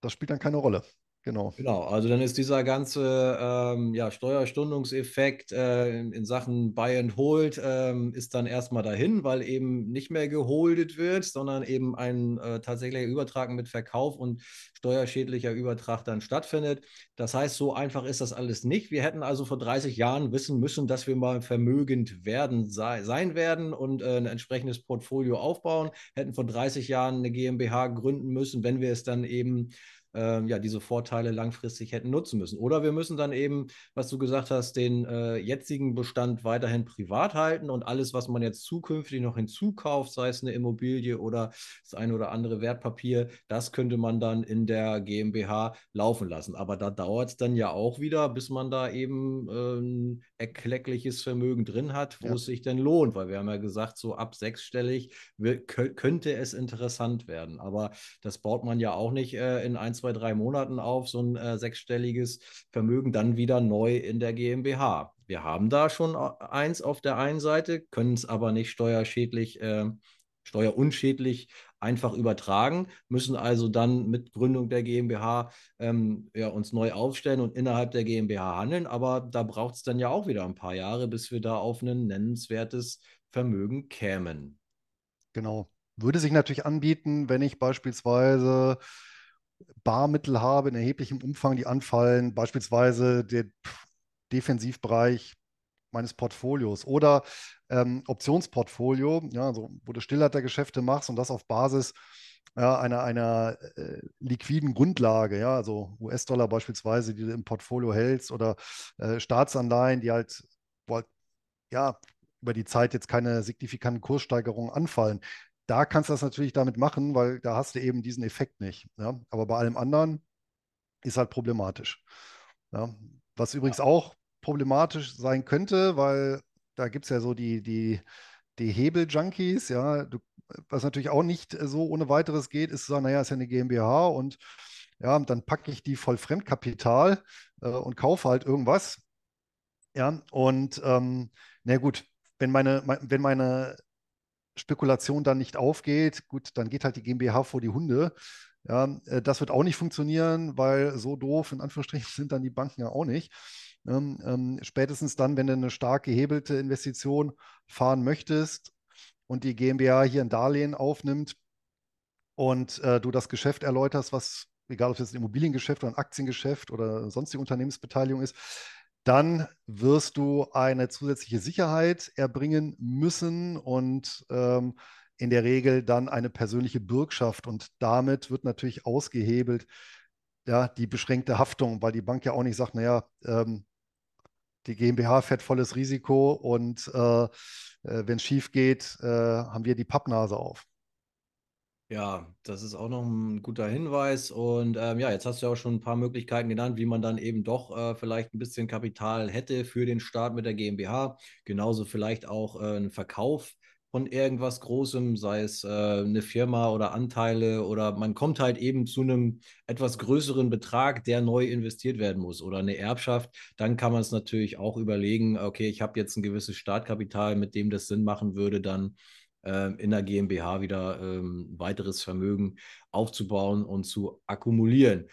das spielt dann keine Rolle. Genau. Genau, also dann ist dieser ganze ähm, ja, Steuerstundungseffekt äh, in, Sachen Buy and Hold ähm, ist dann erstmal dahin, weil eben nicht mehr geholdet wird, sondern eben ein äh, tatsächlicher Übertrag mit Verkauf und steuerschädlicher Übertrag dann stattfindet. Das heißt, so einfach ist das alles nicht. Wir hätten also vor 30 Jahren wissen müssen, dass wir mal vermögend werden, sei, sein werden und äh, ein entsprechendes Portfolio aufbauen, hätten vor 30 Jahren eine GmbH gründen müssen, wenn wir es dann eben äh, ja, diese Vorteile langfristig hätten nutzen müssen. Oder wir müssen dann eben, was du gesagt hast, den äh, jetzigen Bestand weiterhin privat halten und alles, was man jetzt zukünftig noch hinzukauft, sei es eine Immobilie oder das eine oder andere Wertpapier, das könnte man dann in der GmbH laufen lassen. Aber da dauert es dann ja auch wieder, bis man da eben äh, ein erkleckliches Vermögen drin hat, wo ja. es sich denn lohnt, weil wir haben ja gesagt, so ab sechsstellig könnte es interessant werden. Aber das baut man ja auch nicht äh, in ein, zwei, drei Monaten auf, so ein äh, sechsstelliges Vermögen dann wieder neu in der GmbH. Wir haben da schon äh, eins auf der einen Seite, können es aber nicht steuerschädlich äh, steuerunschädlich einfach übertragen, müssen also dann mit Gründung der GmbH ähm, ja, uns neu aufstellen und innerhalb der GmbH handeln. Aber da braucht es dann ja auch wieder ein paar Jahre, bis wir da auf ein nennenswertes Vermögen kämen. Genau. Würde sich natürlich anbieten, wenn ich beispielsweise Barmittel habe in erheblichem Umfang, die anfallen, beispielsweise der Defensivbereich meines Portfolios oder ähm, Optionsportfolio, ja, also wo du Stillhaltergeschäfte machst und das auf Basis ja, einer, einer äh, liquiden Grundlage, ja, also US-Dollar beispielsweise, die du im Portfolio hältst oder äh, Staatsanleihen, die halt, wo halt, ja, über die Zeit jetzt keine signifikanten Kurssteigerungen anfallen. Da kannst du das natürlich damit machen, weil da hast du eben diesen Effekt nicht. Ja? Aber bei allem anderen ist halt problematisch. Ja? Was übrigens auch problematisch sein könnte, weil da gibt es ja so die, die, die Hebel-Junkies, ja, du, was natürlich auch nicht so ohne weiteres geht, ist zu sagen, naja, ist ja eine GmbH und ja, dann packe ich die voll Fremdkapital äh, und kaufe halt irgendwas. Ja, und ähm, na gut, wenn meine, wenn meine Spekulation dann nicht aufgeht, gut, dann geht halt die GmbH vor die Hunde. Ja, äh, das wird auch nicht funktionieren, weil so doof in Anführungsstrichen <laughs> sind dann die Banken ja auch nicht. Ähm, ähm, spätestens dann, wenn du eine stark gehebelte Investition fahren möchtest und die GmbH hier ein Darlehen aufnimmt und äh, du das Geschäft erläuterst, was, egal ob es ein Immobiliengeschäft oder ein Aktiengeschäft oder sonstige Unternehmensbeteiligung ist, dann wirst du eine zusätzliche Sicherheit erbringen müssen und ähm, in der Regel dann eine persönliche Bürgschaft. Und damit wird natürlich ausgehebelt ja, die beschränkte Haftung, weil die Bank ja auch nicht sagt, naja, ähm, die GmbH fährt volles Risiko und äh, äh, wenn es schief geht, äh, haben wir die Pappnase auf. Ja, das ist auch noch ein guter Hinweis. Und ähm, ja, jetzt hast du ja auch schon ein paar Möglichkeiten genannt, wie man dann eben doch äh, vielleicht ein bisschen Kapital hätte für den Start mit der GmbH. Genauso vielleicht auch äh, ein Verkauf von irgendwas Großem, sei es äh, eine Firma oder Anteile oder man kommt halt eben zu einem etwas größeren Betrag, der neu investiert werden muss oder eine Erbschaft, dann kann man es natürlich auch überlegen, okay, ich habe jetzt ein gewisses Startkapital, mit dem das Sinn machen würde, dann in der GmbH wieder ähm, weiteres Vermögen aufzubauen und zu akkumulieren.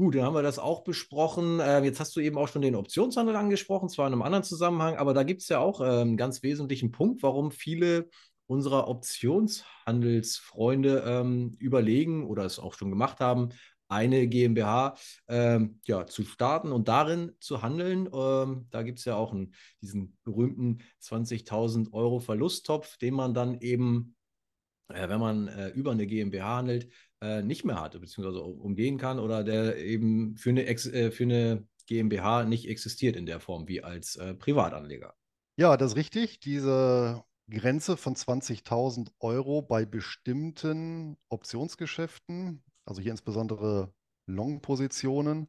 Gut, dann haben wir das auch besprochen. Äh, jetzt hast du eben auch schon den Optionshandel angesprochen, zwar in einem anderen Zusammenhang, aber da gibt es ja auch äh, einen ganz wesentlichen Punkt, warum viele unserer Optionshandelsfreunde ähm, überlegen oder es auch schon gemacht haben, eine GmbH ähm, ja, zu starten und darin zu handeln. Ähm, da gibt es ja auch einen, diesen berühmten 20.000 Euro Verlusttopf, den man dann eben, äh, wenn man äh, über eine GmbH handelt, äh, nicht mehr hat, beziehungsweise umgehen kann oder der eben für eine, Ex äh, für eine GmbH nicht existiert in der Form wie als äh, Privatanleger. Ja, das ist richtig. Diese Grenze von 20.000 Euro bei bestimmten Optionsgeschäften also hier insbesondere Long-Positionen.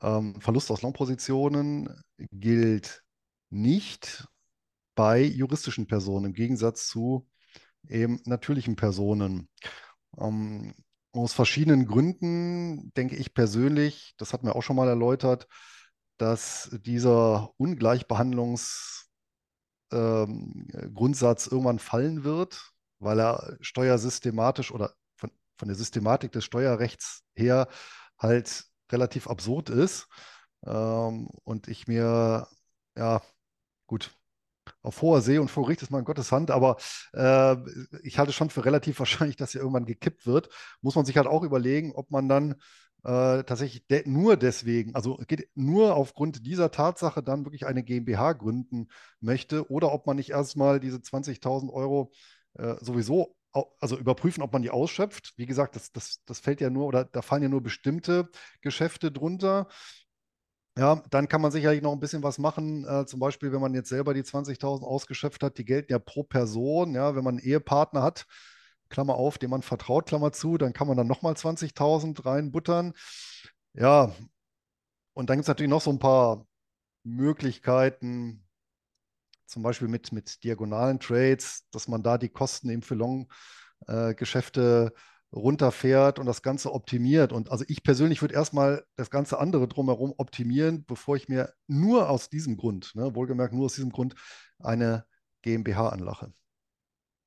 Ähm, Verlust aus Long-Positionen gilt nicht bei juristischen Personen im Gegensatz zu eben natürlichen Personen. Ähm, aus verschiedenen Gründen denke ich persönlich, das hatten wir auch schon mal erläutert, dass dieser Ungleichbehandlungsgrundsatz ähm, irgendwann fallen wird, weil er steuersystematisch oder von der Systematik des Steuerrechts her halt relativ absurd ist. Ähm, und ich mir, ja, gut, auf hoher See und vor Gericht ist man Gottes Hand, aber äh, ich halte schon für relativ <laughs> wahrscheinlich, dass hier irgendwann gekippt wird. Muss man sich halt auch überlegen, ob man dann äh, tatsächlich de nur deswegen, also nur aufgrund dieser Tatsache dann wirklich eine GmbH gründen möchte oder ob man nicht erstmal diese 20.000 Euro äh, sowieso also überprüfen, ob man die ausschöpft. Wie gesagt, das, das, das fällt ja nur oder da fallen ja nur bestimmte Geschäfte drunter. Ja, dann kann man sicherlich noch ein bisschen was machen. Äh, zum Beispiel, wenn man jetzt selber die 20.000 ausgeschöpft hat, die gelten ja pro Person. Ja, wenn man einen Ehepartner hat, Klammer auf, dem man vertraut, Klammer zu, dann kann man dann nochmal 20.000 reinbuttern. Ja, und dann gibt es natürlich noch so ein paar Möglichkeiten, zum Beispiel mit, mit diagonalen Trades, dass man da die Kosten eben für Long-Geschäfte äh, runterfährt und das Ganze optimiert. Und also ich persönlich würde erstmal das ganze andere drumherum optimieren, bevor ich mir nur aus diesem Grund, ne, wohlgemerkt nur aus diesem Grund, eine GmbH anlache.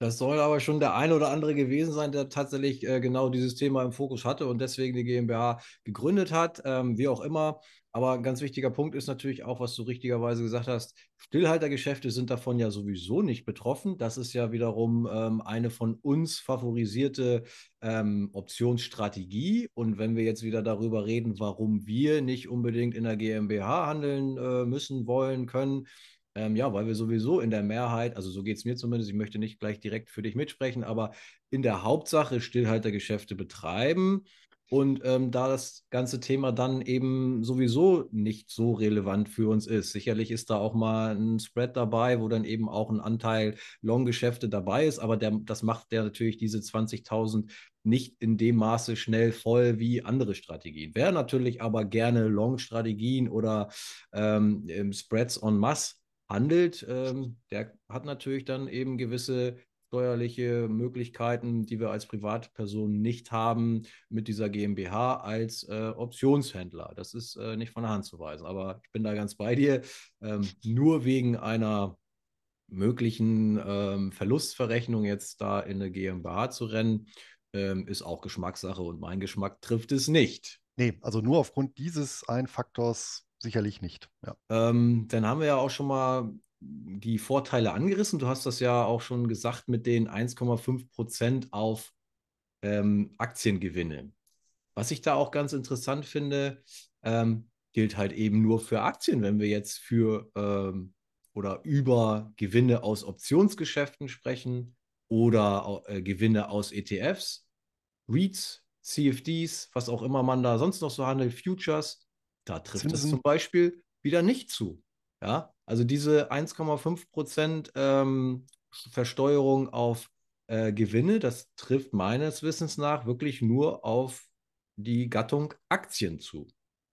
Das soll aber schon der eine oder andere gewesen sein, der tatsächlich äh, genau dieses Thema im Fokus hatte und deswegen die GmbH gegründet hat, ähm, wie auch immer. Aber ein ganz wichtiger Punkt ist natürlich auch, was du richtigerweise gesagt hast, Stillhaltergeschäfte sind davon ja sowieso nicht betroffen. Das ist ja wiederum ähm, eine von uns favorisierte ähm, Optionsstrategie. Und wenn wir jetzt wieder darüber reden, warum wir nicht unbedingt in der GmbH handeln äh, müssen, wollen, können, ähm, ja, weil wir sowieso in der Mehrheit, also so geht es mir zumindest, ich möchte nicht gleich direkt für dich mitsprechen, aber in der Hauptsache Stillhaltergeschäfte betreiben. Und ähm, da das ganze Thema dann eben sowieso nicht so relevant für uns ist. Sicherlich ist da auch mal ein Spread dabei, wo dann eben auch ein Anteil Long-Geschäfte dabei ist, aber der, das macht der natürlich diese 20.000 nicht in dem Maße schnell voll wie andere Strategien. Wer natürlich aber gerne Long-Strategien oder ähm, Spreads en masse handelt, ähm, der hat natürlich dann eben gewisse steuerliche Möglichkeiten, die wir als Privatperson nicht haben mit dieser GmbH als äh, Optionshändler. Das ist äh, nicht von der Hand zu weisen. Aber ich bin da ganz bei dir. Ähm, nur wegen einer möglichen ähm, Verlustverrechnung jetzt da in eine GmbH zu rennen, ähm, ist auch Geschmackssache und mein Geschmack trifft es nicht. Nee, also nur aufgrund dieses einen Faktors sicherlich nicht. Ja. Ähm, dann haben wir ja auch schon mal die Vorteile angerissen. Du hast das ja auch schon gesagt mit den 1,5 Prozent auf ähm, Aktiengewinne. Was ich da auch ganz interessant finde, ähm, gilt halt eben nur für Aktien, wenn wir jetzt für ähm, oder über Gewinne aus Optionsgeschäften sprechen oder äh, Gewinne aus ETFs, REITs, CFDs, was auch immer man da sonst noch so handelt, Futures. Da trifft es zum Beispiel wieder nicht zu. Ja, also diese 1,5 Prozent ähm, Versteuerung auf äh, Gewinne, das trifft meines Wissens nach wirklich nur auf die Gattung Aktien zu.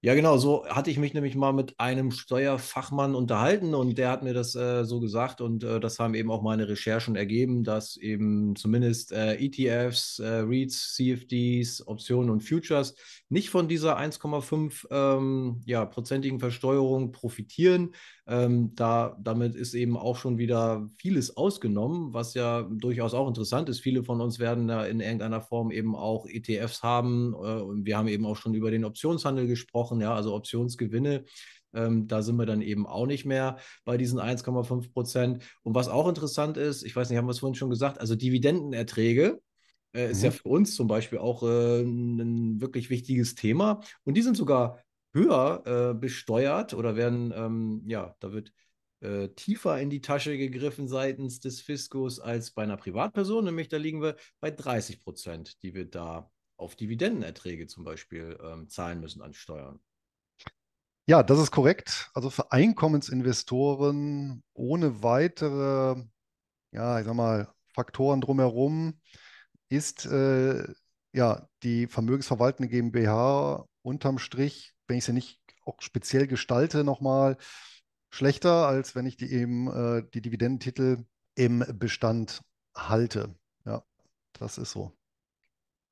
Ja, genau, so hatte ich mich nämlich mal mit einem Steuerfachmann unterhalten und der hat mir das äh, so gesagt und äh, das haben eben auch meine Recherchen ergeben, dass eben zumindest äh, ETFs, äh, REITs, CFDs, Optionen und Futures nicht von dieser 1,5 ähm, ja, prozentigen Versteuerung profitieren. Ähm, da, damit ist eben auch schon wieder vieles ausgenommen, was ja durchaus auch interessant ist. Viele von uns werden da in irgendeiner Form eben auch ETFs haben. Äh, und wir haben eben auch schon über den Optionshandel gesprochen, ja, also Optionsgewinne. Ähm, da sind wir dann eben auch nicht mehr bei diesen 1,5 Prozent. Und was auch interessant ist, ich weiß nicht, haben wir es vorhin schon gesagt, also Dividendenerträge, äh, ist mhm. ja für uns zum Beispiel auch äh, ein wirklich wichtiges Thema. Und die sind sogar höher äh, besteuert oder werden, ähm, ja, da wird äh, tiefer in die Tasche gegriffen seitens des Fiskus als bei einer Privatperson, nämlich da liegen wir bei 30 Prozent, die wir da auf Dividendenerträge zum Beispiel ähm, zahlen müssen an Steuern. Ja, das ist korrekt. Also für Einkommensinvestoren ohne weitere, ja, ich sag mal, Faktoren drumherum ist äh, ja die vermögensverwaltende GmbH unterm Strich wenn ich sie nicht auch speziell gestalte, nochmal schlechter, als wenn ich die eben äh, die Dividendentitel im Bestand halte. Ja, das ist so.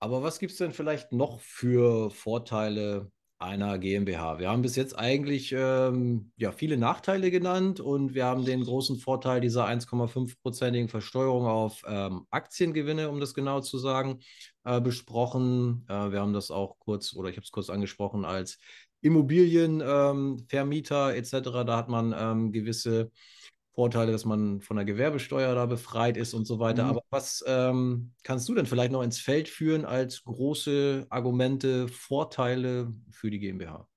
Aber was gibt es denn vielleicht noch für Vorteile einer GmbH? Wir haben bis jetzt eigentlich ähm, ja, viele Nachteile genannt und wir haben den großen Vorteil dieser 1,5-prozentigen Versteuerung auf ähm, Aktiengewinne, um das genau zu sagen, äh, besprochen. Äh, wir haben das auch kurz, oder ich habe es kurz angesprochen, als Immobilienvermieter ähm, etc. Da hat man ähm, gewisse Vorteile, dass man von der Gewerbesteuer da befreit ist und so weiter. Mhm. Aber was ähm, kannst du denn vielleicht noch ins Feld führen als große Argumente, Vorteile für die GmbH?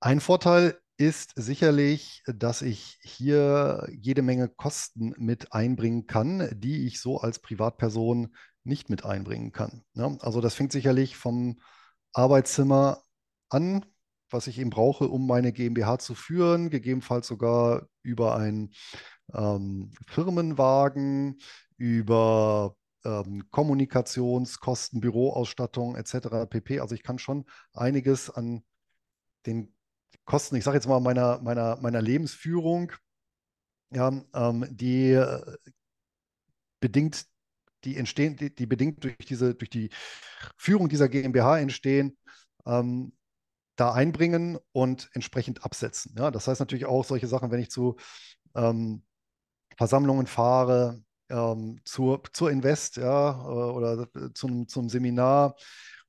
Ein Vorteil ist sicherlich, dass ich hier jede Menge Kosten mit einbringen kann, die ich so als Privatperson nicht mit einbringen kann. Ja, ne? also das fängt sicherlich vom Arbeitszimmer an, was ich eben brauche, um meine GmbH zu führen, gegebenenfalls sogar über einen ähm, Firmenwagen, über ähm, Kommunikationskosten, Büroausstattung etc. pp. Also ich kann schon einiges an den Kosten, ich sage jetzt mal meiner, meiner, meiner Lebensführung, ja, ähm, die äh, bedingt, die entstehen, die, die, bedingt durch diese, durch die Führung dieser GmbH entstehen, ähm, da einbringen und entsprechend absetzen. Ja, das heißt natürlich auch solche Sachen, wenn ich zu ähm, Versammlungen fahre, ähm, zur, zur Invest, ja, äh, oder zum, zum Seminar.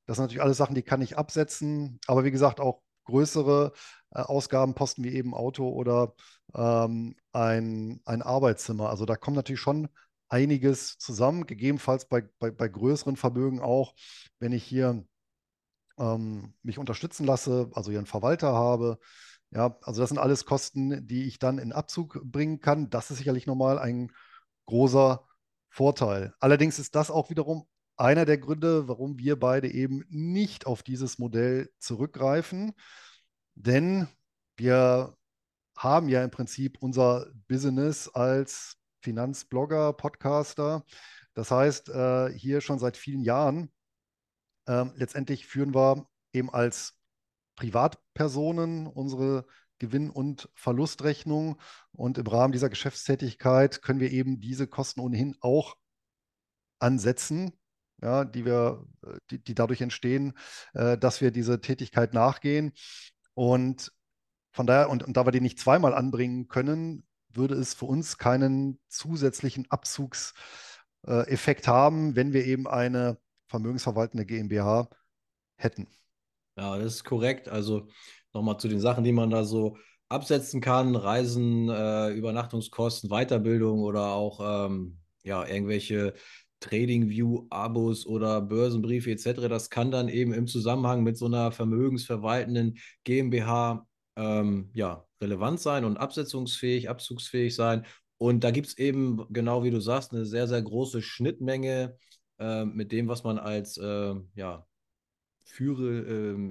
Das sind natürlich alles Sachen, die kann ich absetzen. Aber wie gesagt, auch größere äh, Ausgabenposten wie eben Auto oder ähm, ein, ein Arbeitszimmer. Also da kommt natürlich schon einiges zusammen, gegebenenfalls bei, bei, bei größeren Vermögen auch, wenn ich hier ähm, mich unterstützen lasse, also einen Verwalter habe. Ja, also das sind alles Kosten, die ich dann in Abzug bringen kann. Das ist sicherlich nochmal ein großer Vorteil. Allerdings ist das auch wiederum einer der Gründe, warum wir beide eben nicht auf dieses Modell zurückgreifen. Denn wir haben ja im Prinzip unser Business als Finanzblogger, Podcaster. Das heißt, äh, hier schon seit vielen Jahren. Äh, letztendlich führen wir eben als Privatpersonen unsere Gewinn- und Verlustrechnung. Und im Rahmen dieser Geschäftstätigkeit können wir eben diese Kosten ohnehin auch ansetzen, ja, die, wir, die, die dadurch entstehen, äh, dass wir diese Tätigkeit nachgehen. Und von daher, und, und da wir die nicht zweimal anbringen können, würde es für uns keinen zusätzlichen Abzugseffekt haben, wenn wir eben eine vermögensverwaltende GmbH hätten. Ja, das ist korrekt. Also nochmal zu den Sachen, die man da so absetzen kann, Reisen, äh, Übernachtungskosten, Weiterbildung oder auch ähm, ja, irgendwelche TradingView-Abos oder Börsenbriefe etc. Das kann dann eben im Zusammenhang mit so einer vermögensverwaltenden GmbH ähm, ja, relevant sein und absetzungsfähig, abzugsfähig sein. Und da gibt es eben, genau wie du sagst, eine sehr, sehr große Schnittmenge äh, mit dem, was man als äh, ja, Führe,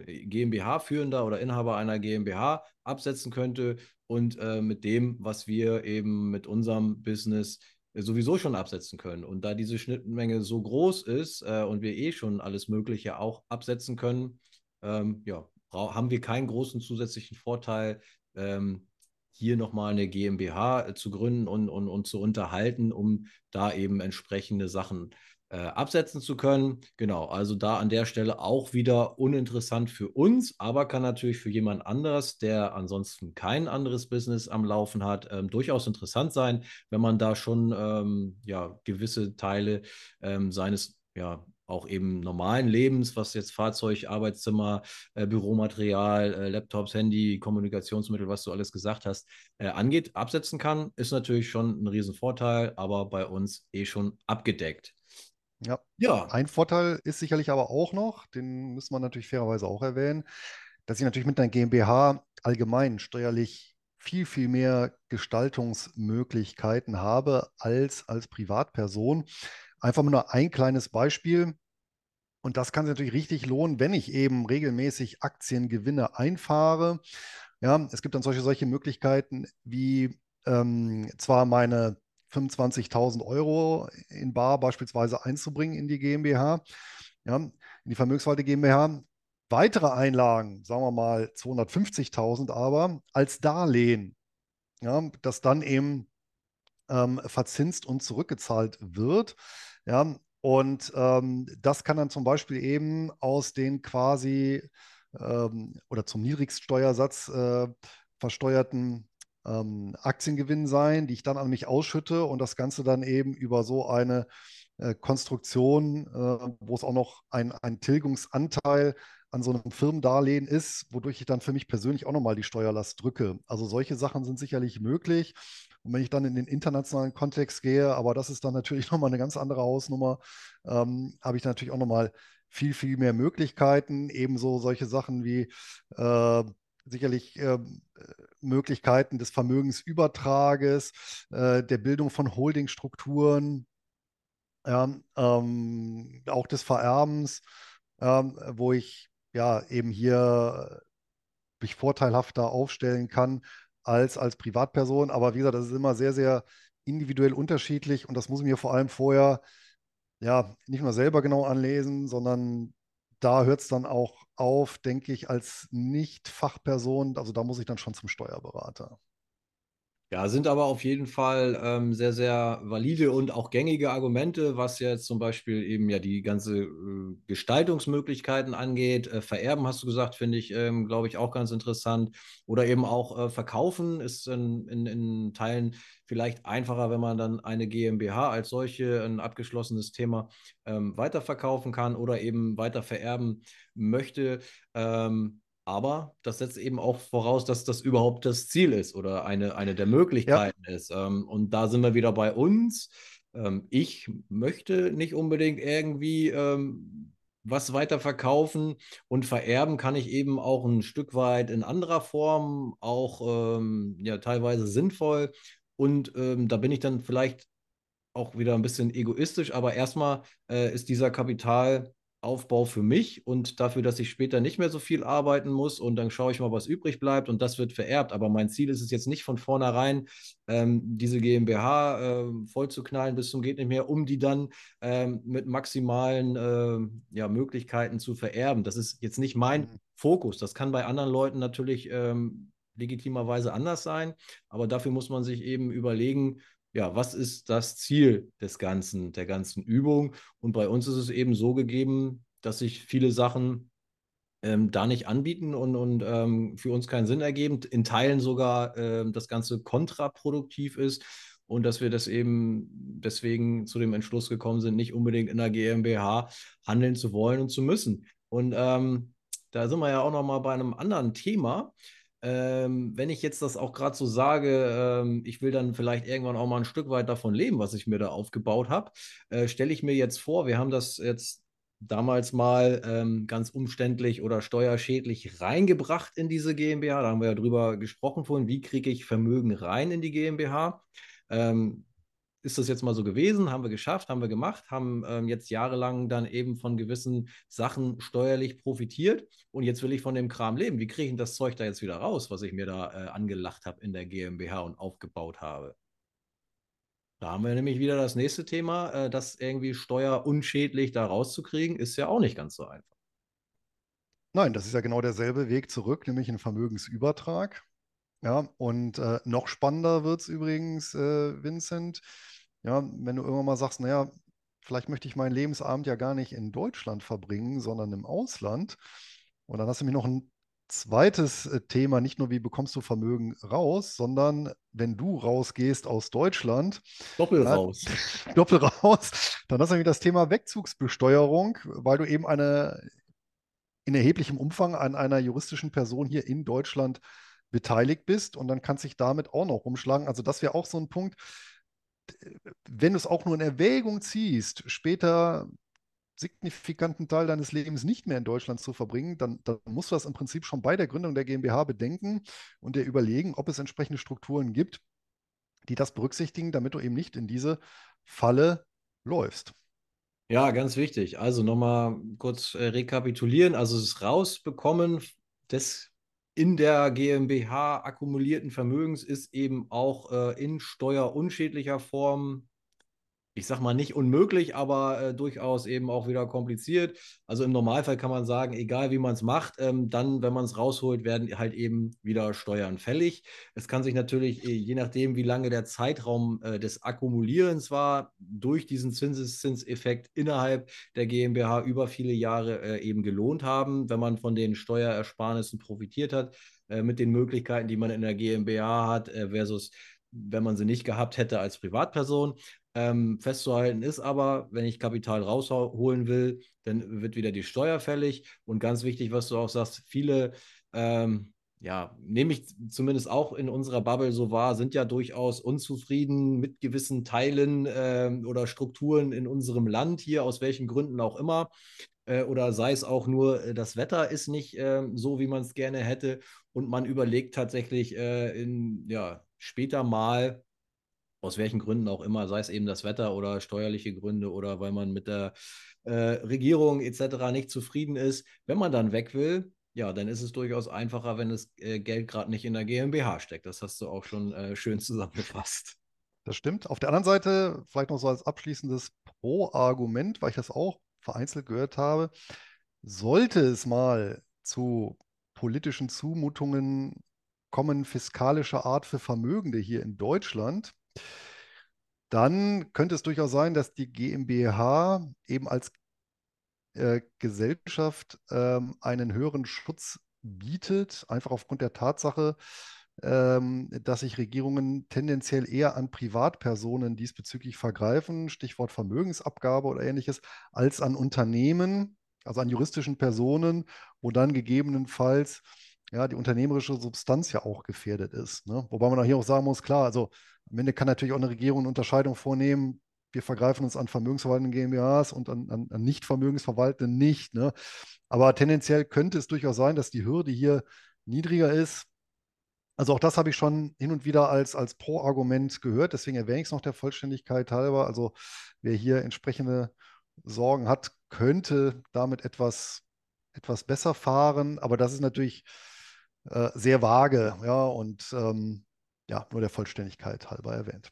äh, GmbH-Führender oder Inhaber einer GmbH absetzen könnte und äh, mit dem, was wir eben mit unserem Business sowieso schon absetzen können. Und da diese Schnittmenge so groß ist äh, und wir eh schon alles Mögliche auch absetzen können, ähm, ja, haben wir keinen großen zusätzlichen Vorteil, ähm, hier nochmal eine GmbH äh, zu gründen und, und, und zu unterhalten, um da eben entsprechende Sachen äh, absetzen zu können. Genau, also da an der Stelle auch wieder uninteressant für uns, aber kann natürlich für jemand anderes, der ansonsten kein anderes Business am Laufen hat, ähm, durchaus interessant sein, wenn man da schon ähm, ja, gewisse Teile ähm, seines ja, auch eben normalen Lebens, was jetzt Fahrzeug, Arbeitszimmer, äh, Büromaterial, äh, Laptops, Handy, Kommunikationsmittel, was du alles gesagt hast, äh, angeht, absetzen kann, ist natürlich schon ein Riesenvorteil, aber bei uns eh schon abgedeckt. Ja. ja. Ein Vorteil ist sicherlich aber auch noch, den muss man natürlich fairerweise auch erwähnen, dass ich natürlich mit einer GmbH allgemein steuerlich viel, viel mehr Gestaltungsmöglichkeiten habe als als Privatperson. Einfach nur ein kleines Beispiel. Und das kann sich natürlich richtig lohnen, wenn ich eben regelmäßig Aktiengewinne einfahre. Ja, es gibt dann solche, solche Möglichkeiten wie ähm, zwar meine 25.000 Euro in Bar beispielsweise einzubringen in die GmbH, ja, in die Vermögenswalte GmbH. Weitere Einlagen, sagen wir mal 250.000 aber, als Darlehen, ja, das dann eben ähm, verzinst und zurückgezahlt wird. Ja, und ähm, das kann dann zum Beispiel eben aus den quasi ähm, oder zum Niedrigsteuersatz äh, versteuerten ähm, Aktiengewinn sein, die ich dann an mich ausschütte und das Ganze dann eben über so eine äh, Konstruktion, äh, wo es auch noch ein, ein Tilgungsanteil an so einem Firmendarlehen ist, wodurch ich dann für mich persönlich auch nochmal die Steuerlast drücke. Also solche Sachen sind sicherlich möglich. Und wenn ich dann in den internationalen Kontext gehe, aber das ist dann natürlich <laughs> nochmal eine ganz andere Hausnummer, ähm, habe ich natürlich auch nochmal viel, viel mehr Möglichkeiten. Ebenso solche Sachen wie äh, sicherlich äh, Möglichkeiten des Vermögensübertrages, äh, der Bildung von Holdingstrukturen, ja, ähm, auch des Vererbens, ähm, wo ich ja eben hier mich vorteilhafter aufstellen kann als als Privatperson. Aber wie gesagt, das ist immer sehr, sehr individuell unterschiedlich und das muss ich mir vor allem vorher ja nicht nur selber genau anlesen, sondern da hört es dann auch auf, denke ich, als Nicht-Fachperson. Also da muss ich dann schon zum Steuerberater. Ja, sind aber auf jeden Fall ähm, sehr, sehr valide und auch gängige Argumente, was jetzt zum Beispiel eben ja die ganze äh, Gestaltungsmöglichkeiten angeht. Äh, vererben, hast du gesagt, finde ich, ähm, glaube ich, auch ganz interessant. Oder eben auch äh, verkaufen ist in, in, in Teilen vielleicht einfacher, wenn man dann eine GmbH als solche, ein abgeschlossenes Thema, ähm, weiterverkaufen kann oder eben weiter vererben möchte. Ähm, aber das setzt eben auch voraus, dass das überhaupt das Ziel ist oder eine, eine der Möglichkeiten ja. ist. Ähm, und da sind wir wieder bei uns. Ähm, ich möchte nicht unbedingt irgendwie ähm, was weiter verkaufen und vererben kann ich eben auch ein Stück weit in anderer Form, auch ja teilweise sinnvoll. Und da bin ich dann vielleicht auch wieder ein bisschen egoistisch, aber erstmal äh, ist dieser Kapital Aufbau für mich und dafür, dass ich später nicht mehr so viel arbeiten muss und dann schaue ich mal, was übrig bleibt und das wird vererbt. Aber mein Ziel ist es jetzt nicht von vornherein, ähm, diese GmbH äh, voll zu knallen bis zum geht nicht mehr, um die dann ähm, mit maximalen äh, ja, Möglichkeiten zu vererben. Das ist jetzt nicht mein mhm. Fokus. Das kann bei anderen Leuten natürlich ähm, legitimerweise anders sein, aber dafür muss man sich eben überlegen, ja, was ist das Ziel des Ganzen, der ganzen Übung? Und bei uns ist es eben so gegeben, dass sich viele Sachen ähm, da nicht anbieten und, und ähm, für uns keinen Sinn ergeben, in Teilen sogar ähm, das Ganze kontraproduktiv ist und dass wir das eben deswegen zu dem Entschluss gekommen sind, nicht unbedingt in der GmbH handeln zu wollen und zu müssen. Und ähm, da sind wir ja auch noch mal bei einem anderen Thema. Ähm, wenn ich jetzt das auch gerade so sage, ähm, ich will dann vielleicht irgendwann auch mal ein Stück weit davon leben, was ich mir da aufgebaut habe, äh, stelle ich mir jetzt vor, wir haben das jetzt damals mal ähm, ganz umständlich oder steuerschädlich reingebracht in diese GmbH. Da haben wir ja drüber gesprochen vorhin, wie kriege ich Vermögen rein in die GmbH. Ähm, ist das jetzt mal so gewesen, haben wir geschafft, haben wir gemacht, haben ähm, jetzt jahrelang dann eben von gewissen Sachen steuerlich profitiert und jetzt will ich von dem Kram leben. Wie kriege ich denn das Zeug da jetzt wieder raus, was ich mir da äh, angelacht habe in der GmbH und aufgebaut habe? Da haben wir nämlich wieder das nächste Thema, äh, das irgendwie steuerunschädlich da rauszukriegen, ist ja auch nicht ganz so einfach. Nein, das ist ja genau derselbe Weg zurück, nämlich ein Vermögensübertrag. Ja, und äh, noch spannender wird es übrigens, äh, Vincent, ja, wenn du irgendwann mal sagst, naja, vielleicht möchte ich meinen Lebensabend ja gar nicht in Deutschland verbringen, sondern im Ausland. Und dann hast du mir noch ein zweites äh, Thema, nicht nur wie bekommst du Vermögen raus, sondern wenn du rausgehst aus Deutschland. Doppel raus. <laughs> Doppel raus. Dann hast du nämlich das Thema Wegzugsbesteuerung, weil du eben eine in erheblichem Umfang an einer juristischen Person hier in Deutschland beteiligt bist und dann kannst du dich damit auch noch rumschlagen. Also das wäre auch so ein Punkt, wenn du es auch nur in Erwägung ziehst, später signifikanten Teil deines Lebens nicht mehr in Deutschland zu verbringen, dann, dann, musst du das im Prinzip schon bei der Gründung der GmbH bedenken und dir überlegen, ob es entsprechende Strukturen gibt, die das berücksichtigen, damit du eben nicht in diese Falle läufst. Ja, ganz wichtig. Also nochmal kurz äh, rekapitulieren. Also das Rausbekommen des in der GmbH akkumulierten Vermögens ist eben auch äh, in steuerunschädlicher Form ich sag mal nicht unmöglich, aber äh, durchaus eben auch wieder kompliziert. Also im Normalfall kann man sagen, egal wie man es macht, ähm, dann, wenn man es rausholt, werden halt eben wieder Steuern fällig. Es kann sich natürlich, äh, je nachdem, wie lange der Zeitraum äh, des Akkumulierens war, durch diesen Zinseszinseffekt innerhalb der GmbH über viele Jahre äh, eben gelohnt haben, wenn man von den Steuerersparnissen profitiert hat, äh, mit den Möglichkeiten, die man in der GmbH hat, äh, versus wenn man sie nicht gehabt hätte als Privatperson. Ähm, festzuhalten ist aber, wenn ich Kapital rausholen will, dann wird wieder die Steuer fällig. Und ganz wichtig, was du auch sagst, viele, ähm, ja, nehme ich zumindest auch in unserer Bubble so wahr, sind ja durchaus unzufrieden mit gewissen Teilen ähm, oder Strukturen in unserem Land hier, aus welchen Gründen auch immer. Äh, oder sei es auch nur, äh, das Wetter ist nicht äh, so, wie man es gerne hätte. Und man überlegt tatsächlich äh, in, ja, später mal, aus welchen Gründen auch immer, sei es eben das Wetter oder steuerliche Gründe oder weil man mit der äh, Regierung etc. nicht zufrieden ist. Wenn man dann weg will, ja, dann ist es durchaus einfacher, wenn das äh, Geld gerade nicht in der GmbH steckt. Das hast du auch schon äh, schön zusammengefasst. Das stimmt. Auf der anderen Seite, vielleicht noch so als abschließendes Pro-Argument, weil ich das auch vereinzelt gehört habe, sollte es mal zu politischen Zumutungen kommen fiskalischer Art für Vermögende hier in Deutschland, dann könnte es durchaus sein, dass die GmbH eben als äh, Gesellschaft ähm, einen höheren Schutz bietet, einfach aufgrund der Tatsache, ähm, dass sich Regierungen tendenziell eher an Privatpersonen diesbezüglich vergreifen, Stichwort Vermögensabgabe oder ähnliches, als an Unternehmen, also an juristischen Personen, wo dann gegebenenfalls ja, die unternehmerische Substanz ja auch gefährdet ist. Ne? Wobei man auch hier auch sagen muss, klar, also am Ende kann natürlich auch eine Regierung eine Unterscheidung vornehmen. Wir vergreifen uns an vermögensverwaltenden GmbHs und an, an, an nicht vermögensverwaltenden nicht. Ne? Aber tendenziell könnte es durchaus sein, dass die Hürde hier niedriger ist. Also auch das habe ich schon hin und wieder als, als Pro-Argument gehört. Deswegen erwähne ich es noch der Vollständigkeit halber. Also wer hier entsprechende Sorgen hat, könnte damit etwas, etwas besser fahren. Aber das ist natürlich äh, sehr vage, ja, und ähm, ja, nur der Vollständigkeit halber erwähnt.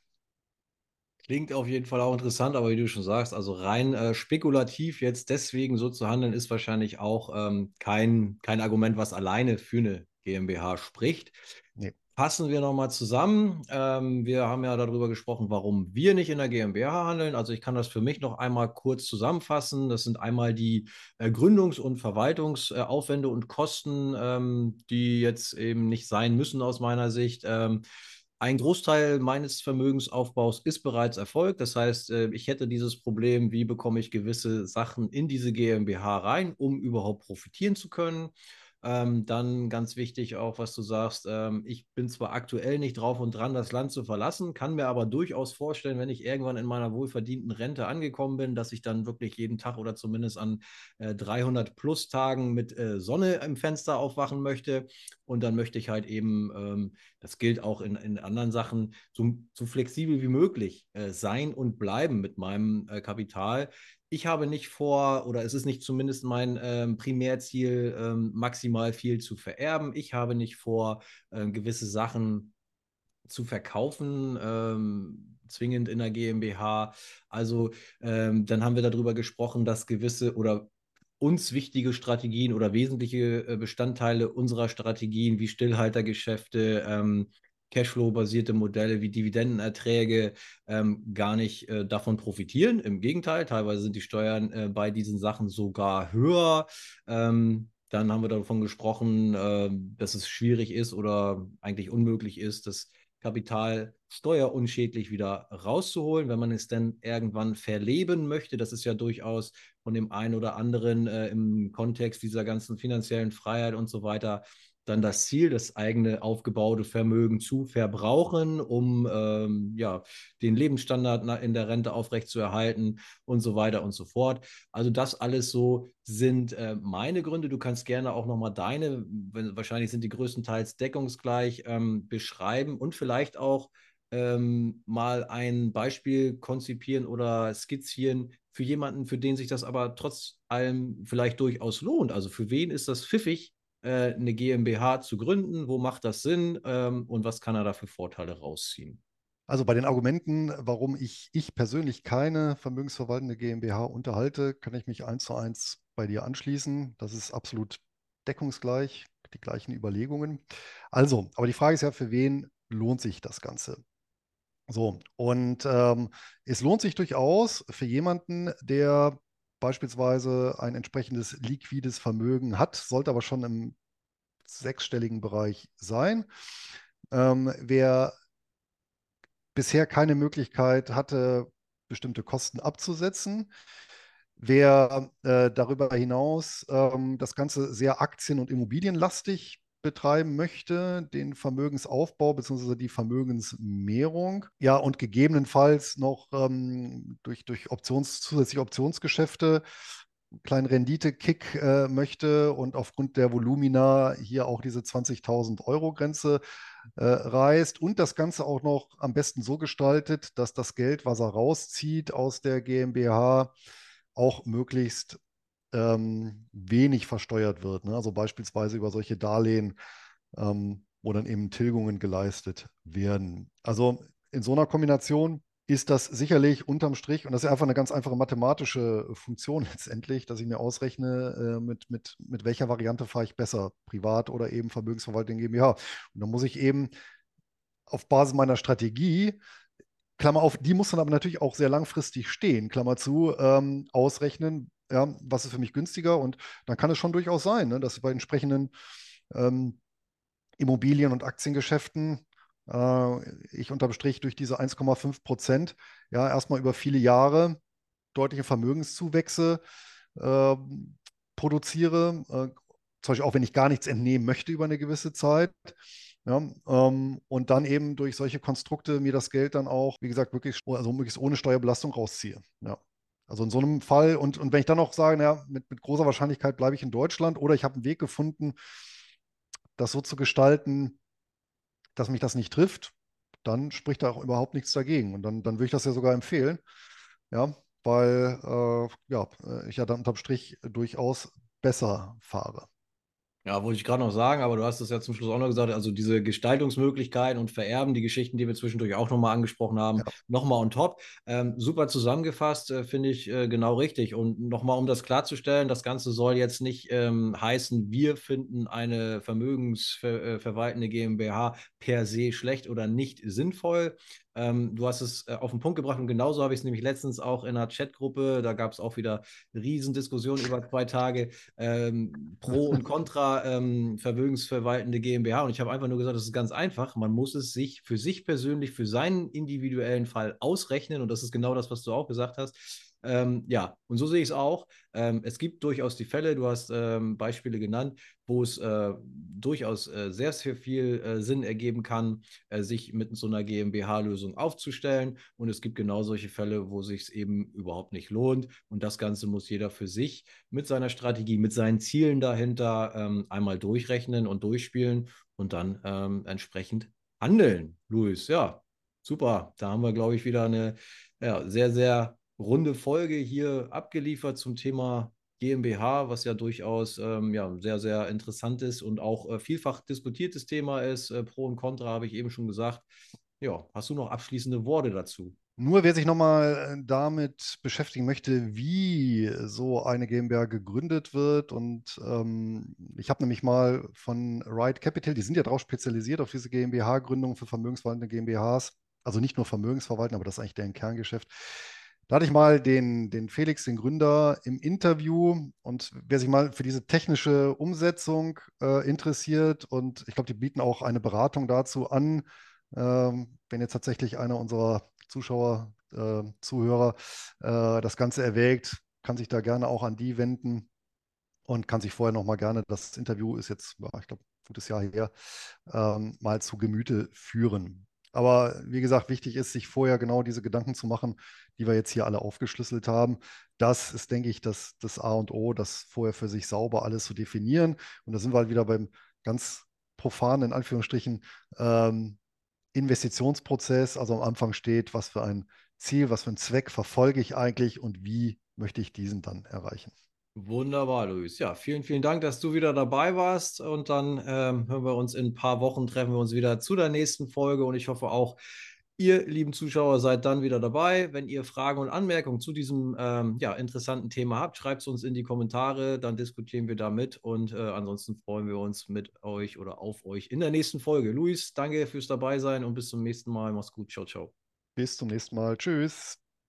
Klingt auf jeden Fall auch interessant, aber wie du schon sagst, also rein äh, spekulativ jetzt deswegen so zu handeln, ist wahrscheinlich auch ähm, kein, kein Argument, was alleine für eine GmbH spricht. Nee fassen wir nochmal zusammen. Ähm, wir haben ja darüber gesprochen, warum wir nicht in der GmbH handeln. Also ich kann das für mich noch einmal kurz zusammenfassen. Das sind einmal die äh, Gründungs- und Verwaltungsaufwände und Kosten, ähm, die jetzt eben nicht sein müssen aus meiner Sicht. Ähm, ein Großteil meines Vermögensaufbaus ist bereits erfolgt. Das heißt, äh, ich hätte dieses Problem, wie bekomme ich gewisse Sachen in diese GmbH rein, um überhaupt profitieren zu können. Ähm, dann ganz wichtig auch, was du sagst, ähm, ich bin zwar aktuell nicht drauf und dran, das Land zu verlassen, kann mir aber durchaus vorstellen, wenn ich irgendwann in meiner wohlverdienten Rente angekommen bin, dass ich dann wirklich jeden Tag oder zumindest an äh, 300 plus Tagen mit äh, Sonne im Fenster aufwachen möchte. Und dann möchte ich halt eben, ähm, das gilt auch in, in anderen Sachen, so, so flexibel wie möglich äh, sein und bleiben mit meinem äh, Kapital ich habe nicht vor, oder es ist nicht zumindest mein ähm, Primärziel, ähm, maximal viel zu vererben. Ich habe nicht vor, ähm, gewisse Sachen zu verkaufen, ähm, zwingend in der GmbH. Also ähm, dann haben wir darüber gesprochen, dass gewisse oder uns wichtige Strategien oder wesentliche äh, Bestandteile unserer Strategien wie Stillhaltergeschäfte, ähm, Cashflow-basierte Modelle wie Dividendenerträge ähm, gar nicht äh, davon profitieren. Im Gegenteil, teilweise sind die Steuern äh, bei diesen Sachen sogar höher. Ähm, dann haben wir davon gesprochen, äh, dass es schwierig ist oder eigentlich unmöglich ist, das Kapital steuerunschädlich wieder rauszuholen, wenn man es denn irgendwann verleben möchte. Das ist ja durchaus von dem einen oder anderen äh, im Kontext dieser ganzen finanziellen Freiheit und so weiter dann das Ziel, das eigene aufgebaute Vermögen zu verbrauchen, um ähm, ja, den Lebensstandard in der Rente aufrechtzuerhalten und so weiter und so fort. Also das alles so sind äh, meine Gründe. Du kannst gerne auch nochmal deine, wahrscheinlich sind die größtenteils deckungsgleich, ähm, beschreiben und vielleicht auch ähm, mal ein Beispiel konzipieren oder skizzieren für jemanden, für den sich das aber trotz allem vielleicht durchaus lohnt. Also für wen ist das pfiffig, eine GmbH zu gründen? Wo macht das Sinn ähm, und was kann er da für Vorteile rausziehen? Also bei den Argumenten, warum ich, ich persönlich keine vermögensverwaltende GmbH unterhalte, kann ich mich eins zu eins bei dir anschließen. Das ist absolut deckungsgleich, die gleichen Überlegungen. Also, aber die Frage ist ja, für wen lohnt sich das Ganze? So, und ähm, es lohnt sich durchaus für jemanden, der beispielsweise ein entsprechendes liquides Vermögen hat, sollte aber schon im sechsstelligen Bereich sein. Ähm, wer bisher keine Möglichkeit hatte, bestimmte Kosten abzusetzen, wer äh, darüber hinaus ähm, das Ganze sehr aktien- und immobilienlastig betreiben möchte, den Vermögensaufbau bzw. die Vermögensmehrung. Ja, und gegebenenfalls noch ähm, durch, durch Options, zusätzliche Optionsgeschäfte einen kleinen Rendite-Kick äh, möchte und aufgrund der Volumina hier auch diese 20.000 Euro Grenze äh, reißt und das Ganze auch noch am besten so gestaltet, dass das Geld, was er rauszieht aus der GmbH, auch möglichst ähm, wenig versteuert wird. Ne? Also beispielsweise über solche Darlehen, ähm, wo dann eben Tilgungen geleistet werden. Also in so einer Kombination ist das sicherlich unterm Strich, und das ist einfach eine ganz einfache mathematische Funktion <laughs> letztendlich, dass ich mir ausrechne, äh, mit, mit, mit welcher Variante fahre ich besser, privat oder eben Vermögensverwaltung GmbH. Und dann muss ich eben auf Basis meiner Strategie, Klammer auf, die muss dann aber natürlich auch sehr langfristig stehen, Klammer zu, ähm, ausrechnen, ja, was ist für mich günstiger. Und dann kann es schon durchaus sein, ne, dass bei entsprechenden ähm, Immobilien- und Aktiengeschäften äh, ich unterm Strich durch diese 1,5 Prozent ja erstmal über viele Jahre deutliche Vermögenszuwächse äh, produziere. Äh, zum Beispiel auch wenn ich gar nichts entnehmen möchte über eine gewisse Zeit. Ja, ähm, und dann eben durch solche Konstrukte mir das Geld dann auch, wie gesagt, wirklich, also möglichst ohne Steuerbelastung rausziehe. Ja. Also in so einem Fall, und, und wenn ich dann noch sage, naja, mit, mit großer Wahrscheinlichkeit bleibe ich in Deutschland oder ich habe einen Weg gefunden, das so zu gestalten, dass mich das nicht trifft, dann spricht da auch überhaupt nichts dagegen. Und dann, dann würde ich das ja sogar empfehlen, ja, weil äh, ja, ich ja dann unterm Strich durchaus besser fahre. Ja, wollte ich gerade noch sagen, aber du hast es ja zum Schluss auch noch gesagt, also diese Gestaltungsmöglichkeiten und Vererben, die Geschichten, die wir zwischendurch auch nochmal angesprochen haben, ja. nochmal on top. Ähm, super zusammengefasst, äh, finde ich äh, genau richtig. Und nochmal, um das klarzustellen, das Ganze soll jetzt nicht ähm, heißen, wir finden eine vermögensverwaltende GmbH per se schlecht oder nicht sinnvoll. Ähm, du hast es äh, auf den Punkt gebracht und genauso habe ich es nämlich letztens auch in einer Chatgruppe, da gab es auch wieder Riesendiskussionen über zwei Tage, ähm, Pro und <laughs> Contra ähm, vermögensverwaltende GmbH. Und ich habe einfach nur gesagt, das ist ganz einfach. Man muss es sich für sich persönlich, für seinen individuellen Fall ausrechnen. Und das ist genau das, was du auch gesagt hast. Ähm, ja, und so sehe ich es auch. Ähm, es gibt durchaus die Fälle, du hast ähm, Beispiele genannt, wo es äh, durchaus äh, sehr, sehr viel äh, Sinn ergeben kann, äh, sich mit so einer GmbH-Lösung aufzustellen. Und es gibt genau solche Fälle, wo sich es eben überhaupt nicht lohnt. Und das Ganze muss jeder für sich mit seiner Strategie, mit seinen Zielen dahinter ähm, einmal durchrechnen und durchspielen und dann ähm, entsprechend handeln. Luis, ja, super. Da haben wir, glaube ich, wieder eine ja, sehr, sehr runde Folge hier abgeliefert zum Thema GmbH, was ja durchaus ähm, ja, sehr, sehr ist und auch äh, vielfach diskutiertes Thema ist. Äh, Pro und Contra habe ich eben schon gesagt. Ja, hast du noch abschließende Worte dazu? Nur wer sich nochmal äh, damit beschäftigen möchte, wie so eine GmbH gegründet wird. Und ähm, ich habe nämlich mal von Ride Capital, die sind ja drauf spezialisiert auf diese GmbH-Gründung für vermögensverwaltende GmbHs. Also nicht nur Vermögensverwalten, aber das ist eigentlich deren Kerngeschäft. Da hatte ich mal den, den Felix, den Gründer, im Interview und wer sich mal für diese technische Umsetzung äh, interessiert und ich glaube, die bieten auch eine Beratung dazu an, ähm, wenn jetzt tatsächlich einer unserer Zuschauer, äh, Zuhörer äh, das Ganze erwägt, kann sich da gerne auch an die wenden und kann sich vorher noch mal gerne, das Interview ist jetzt, ich glaube, gutes Jahr her, ähm, mal zu Gemüte führen. Aber wie gesagt, wichtig ist, sich vorher genau diese Gedanken zu machen, die wir jetzt hier alle aufgeschlüsselt haben. Das ist, denke ich, das, das A und O, das vorher für sich sauber alles zu definieren. Und da sind wir halt wieder beim ganz profanen, in Anführungsstrichen, ähm, Investitionsprozess. Also am Anfang steht, was für ein Ziel, was für einen Zweck verfolge ich eigentlich und wie möchte ich diesen dann erreichen. Wunderbar, Luis. Ja, vielen, vielen Dank, dass du wieder dabei warst. Und dann ähm, hören wir uns in ein paar Wochen, treffen wir uns wieder zu der nächsten Folge. Und ich hoffe auch, ihr lieben Zuschauer seid dann wieder dabei. Wenn ihr Fragen und Anmerkungen zu diesem ähm, ja, interessanten Thema habt, schreibt es uns in die Kommentare, dann diskutieren wir damit. Und äh, ansonsten freuen wir uns mit euch oder auf euch in der nächsten Folge. Luis, danke fürs Dabeisein und bis zum nächsten Mal. Mach's gut. Ciao, ciao. Bis zum nächsten Mal. Tschüss.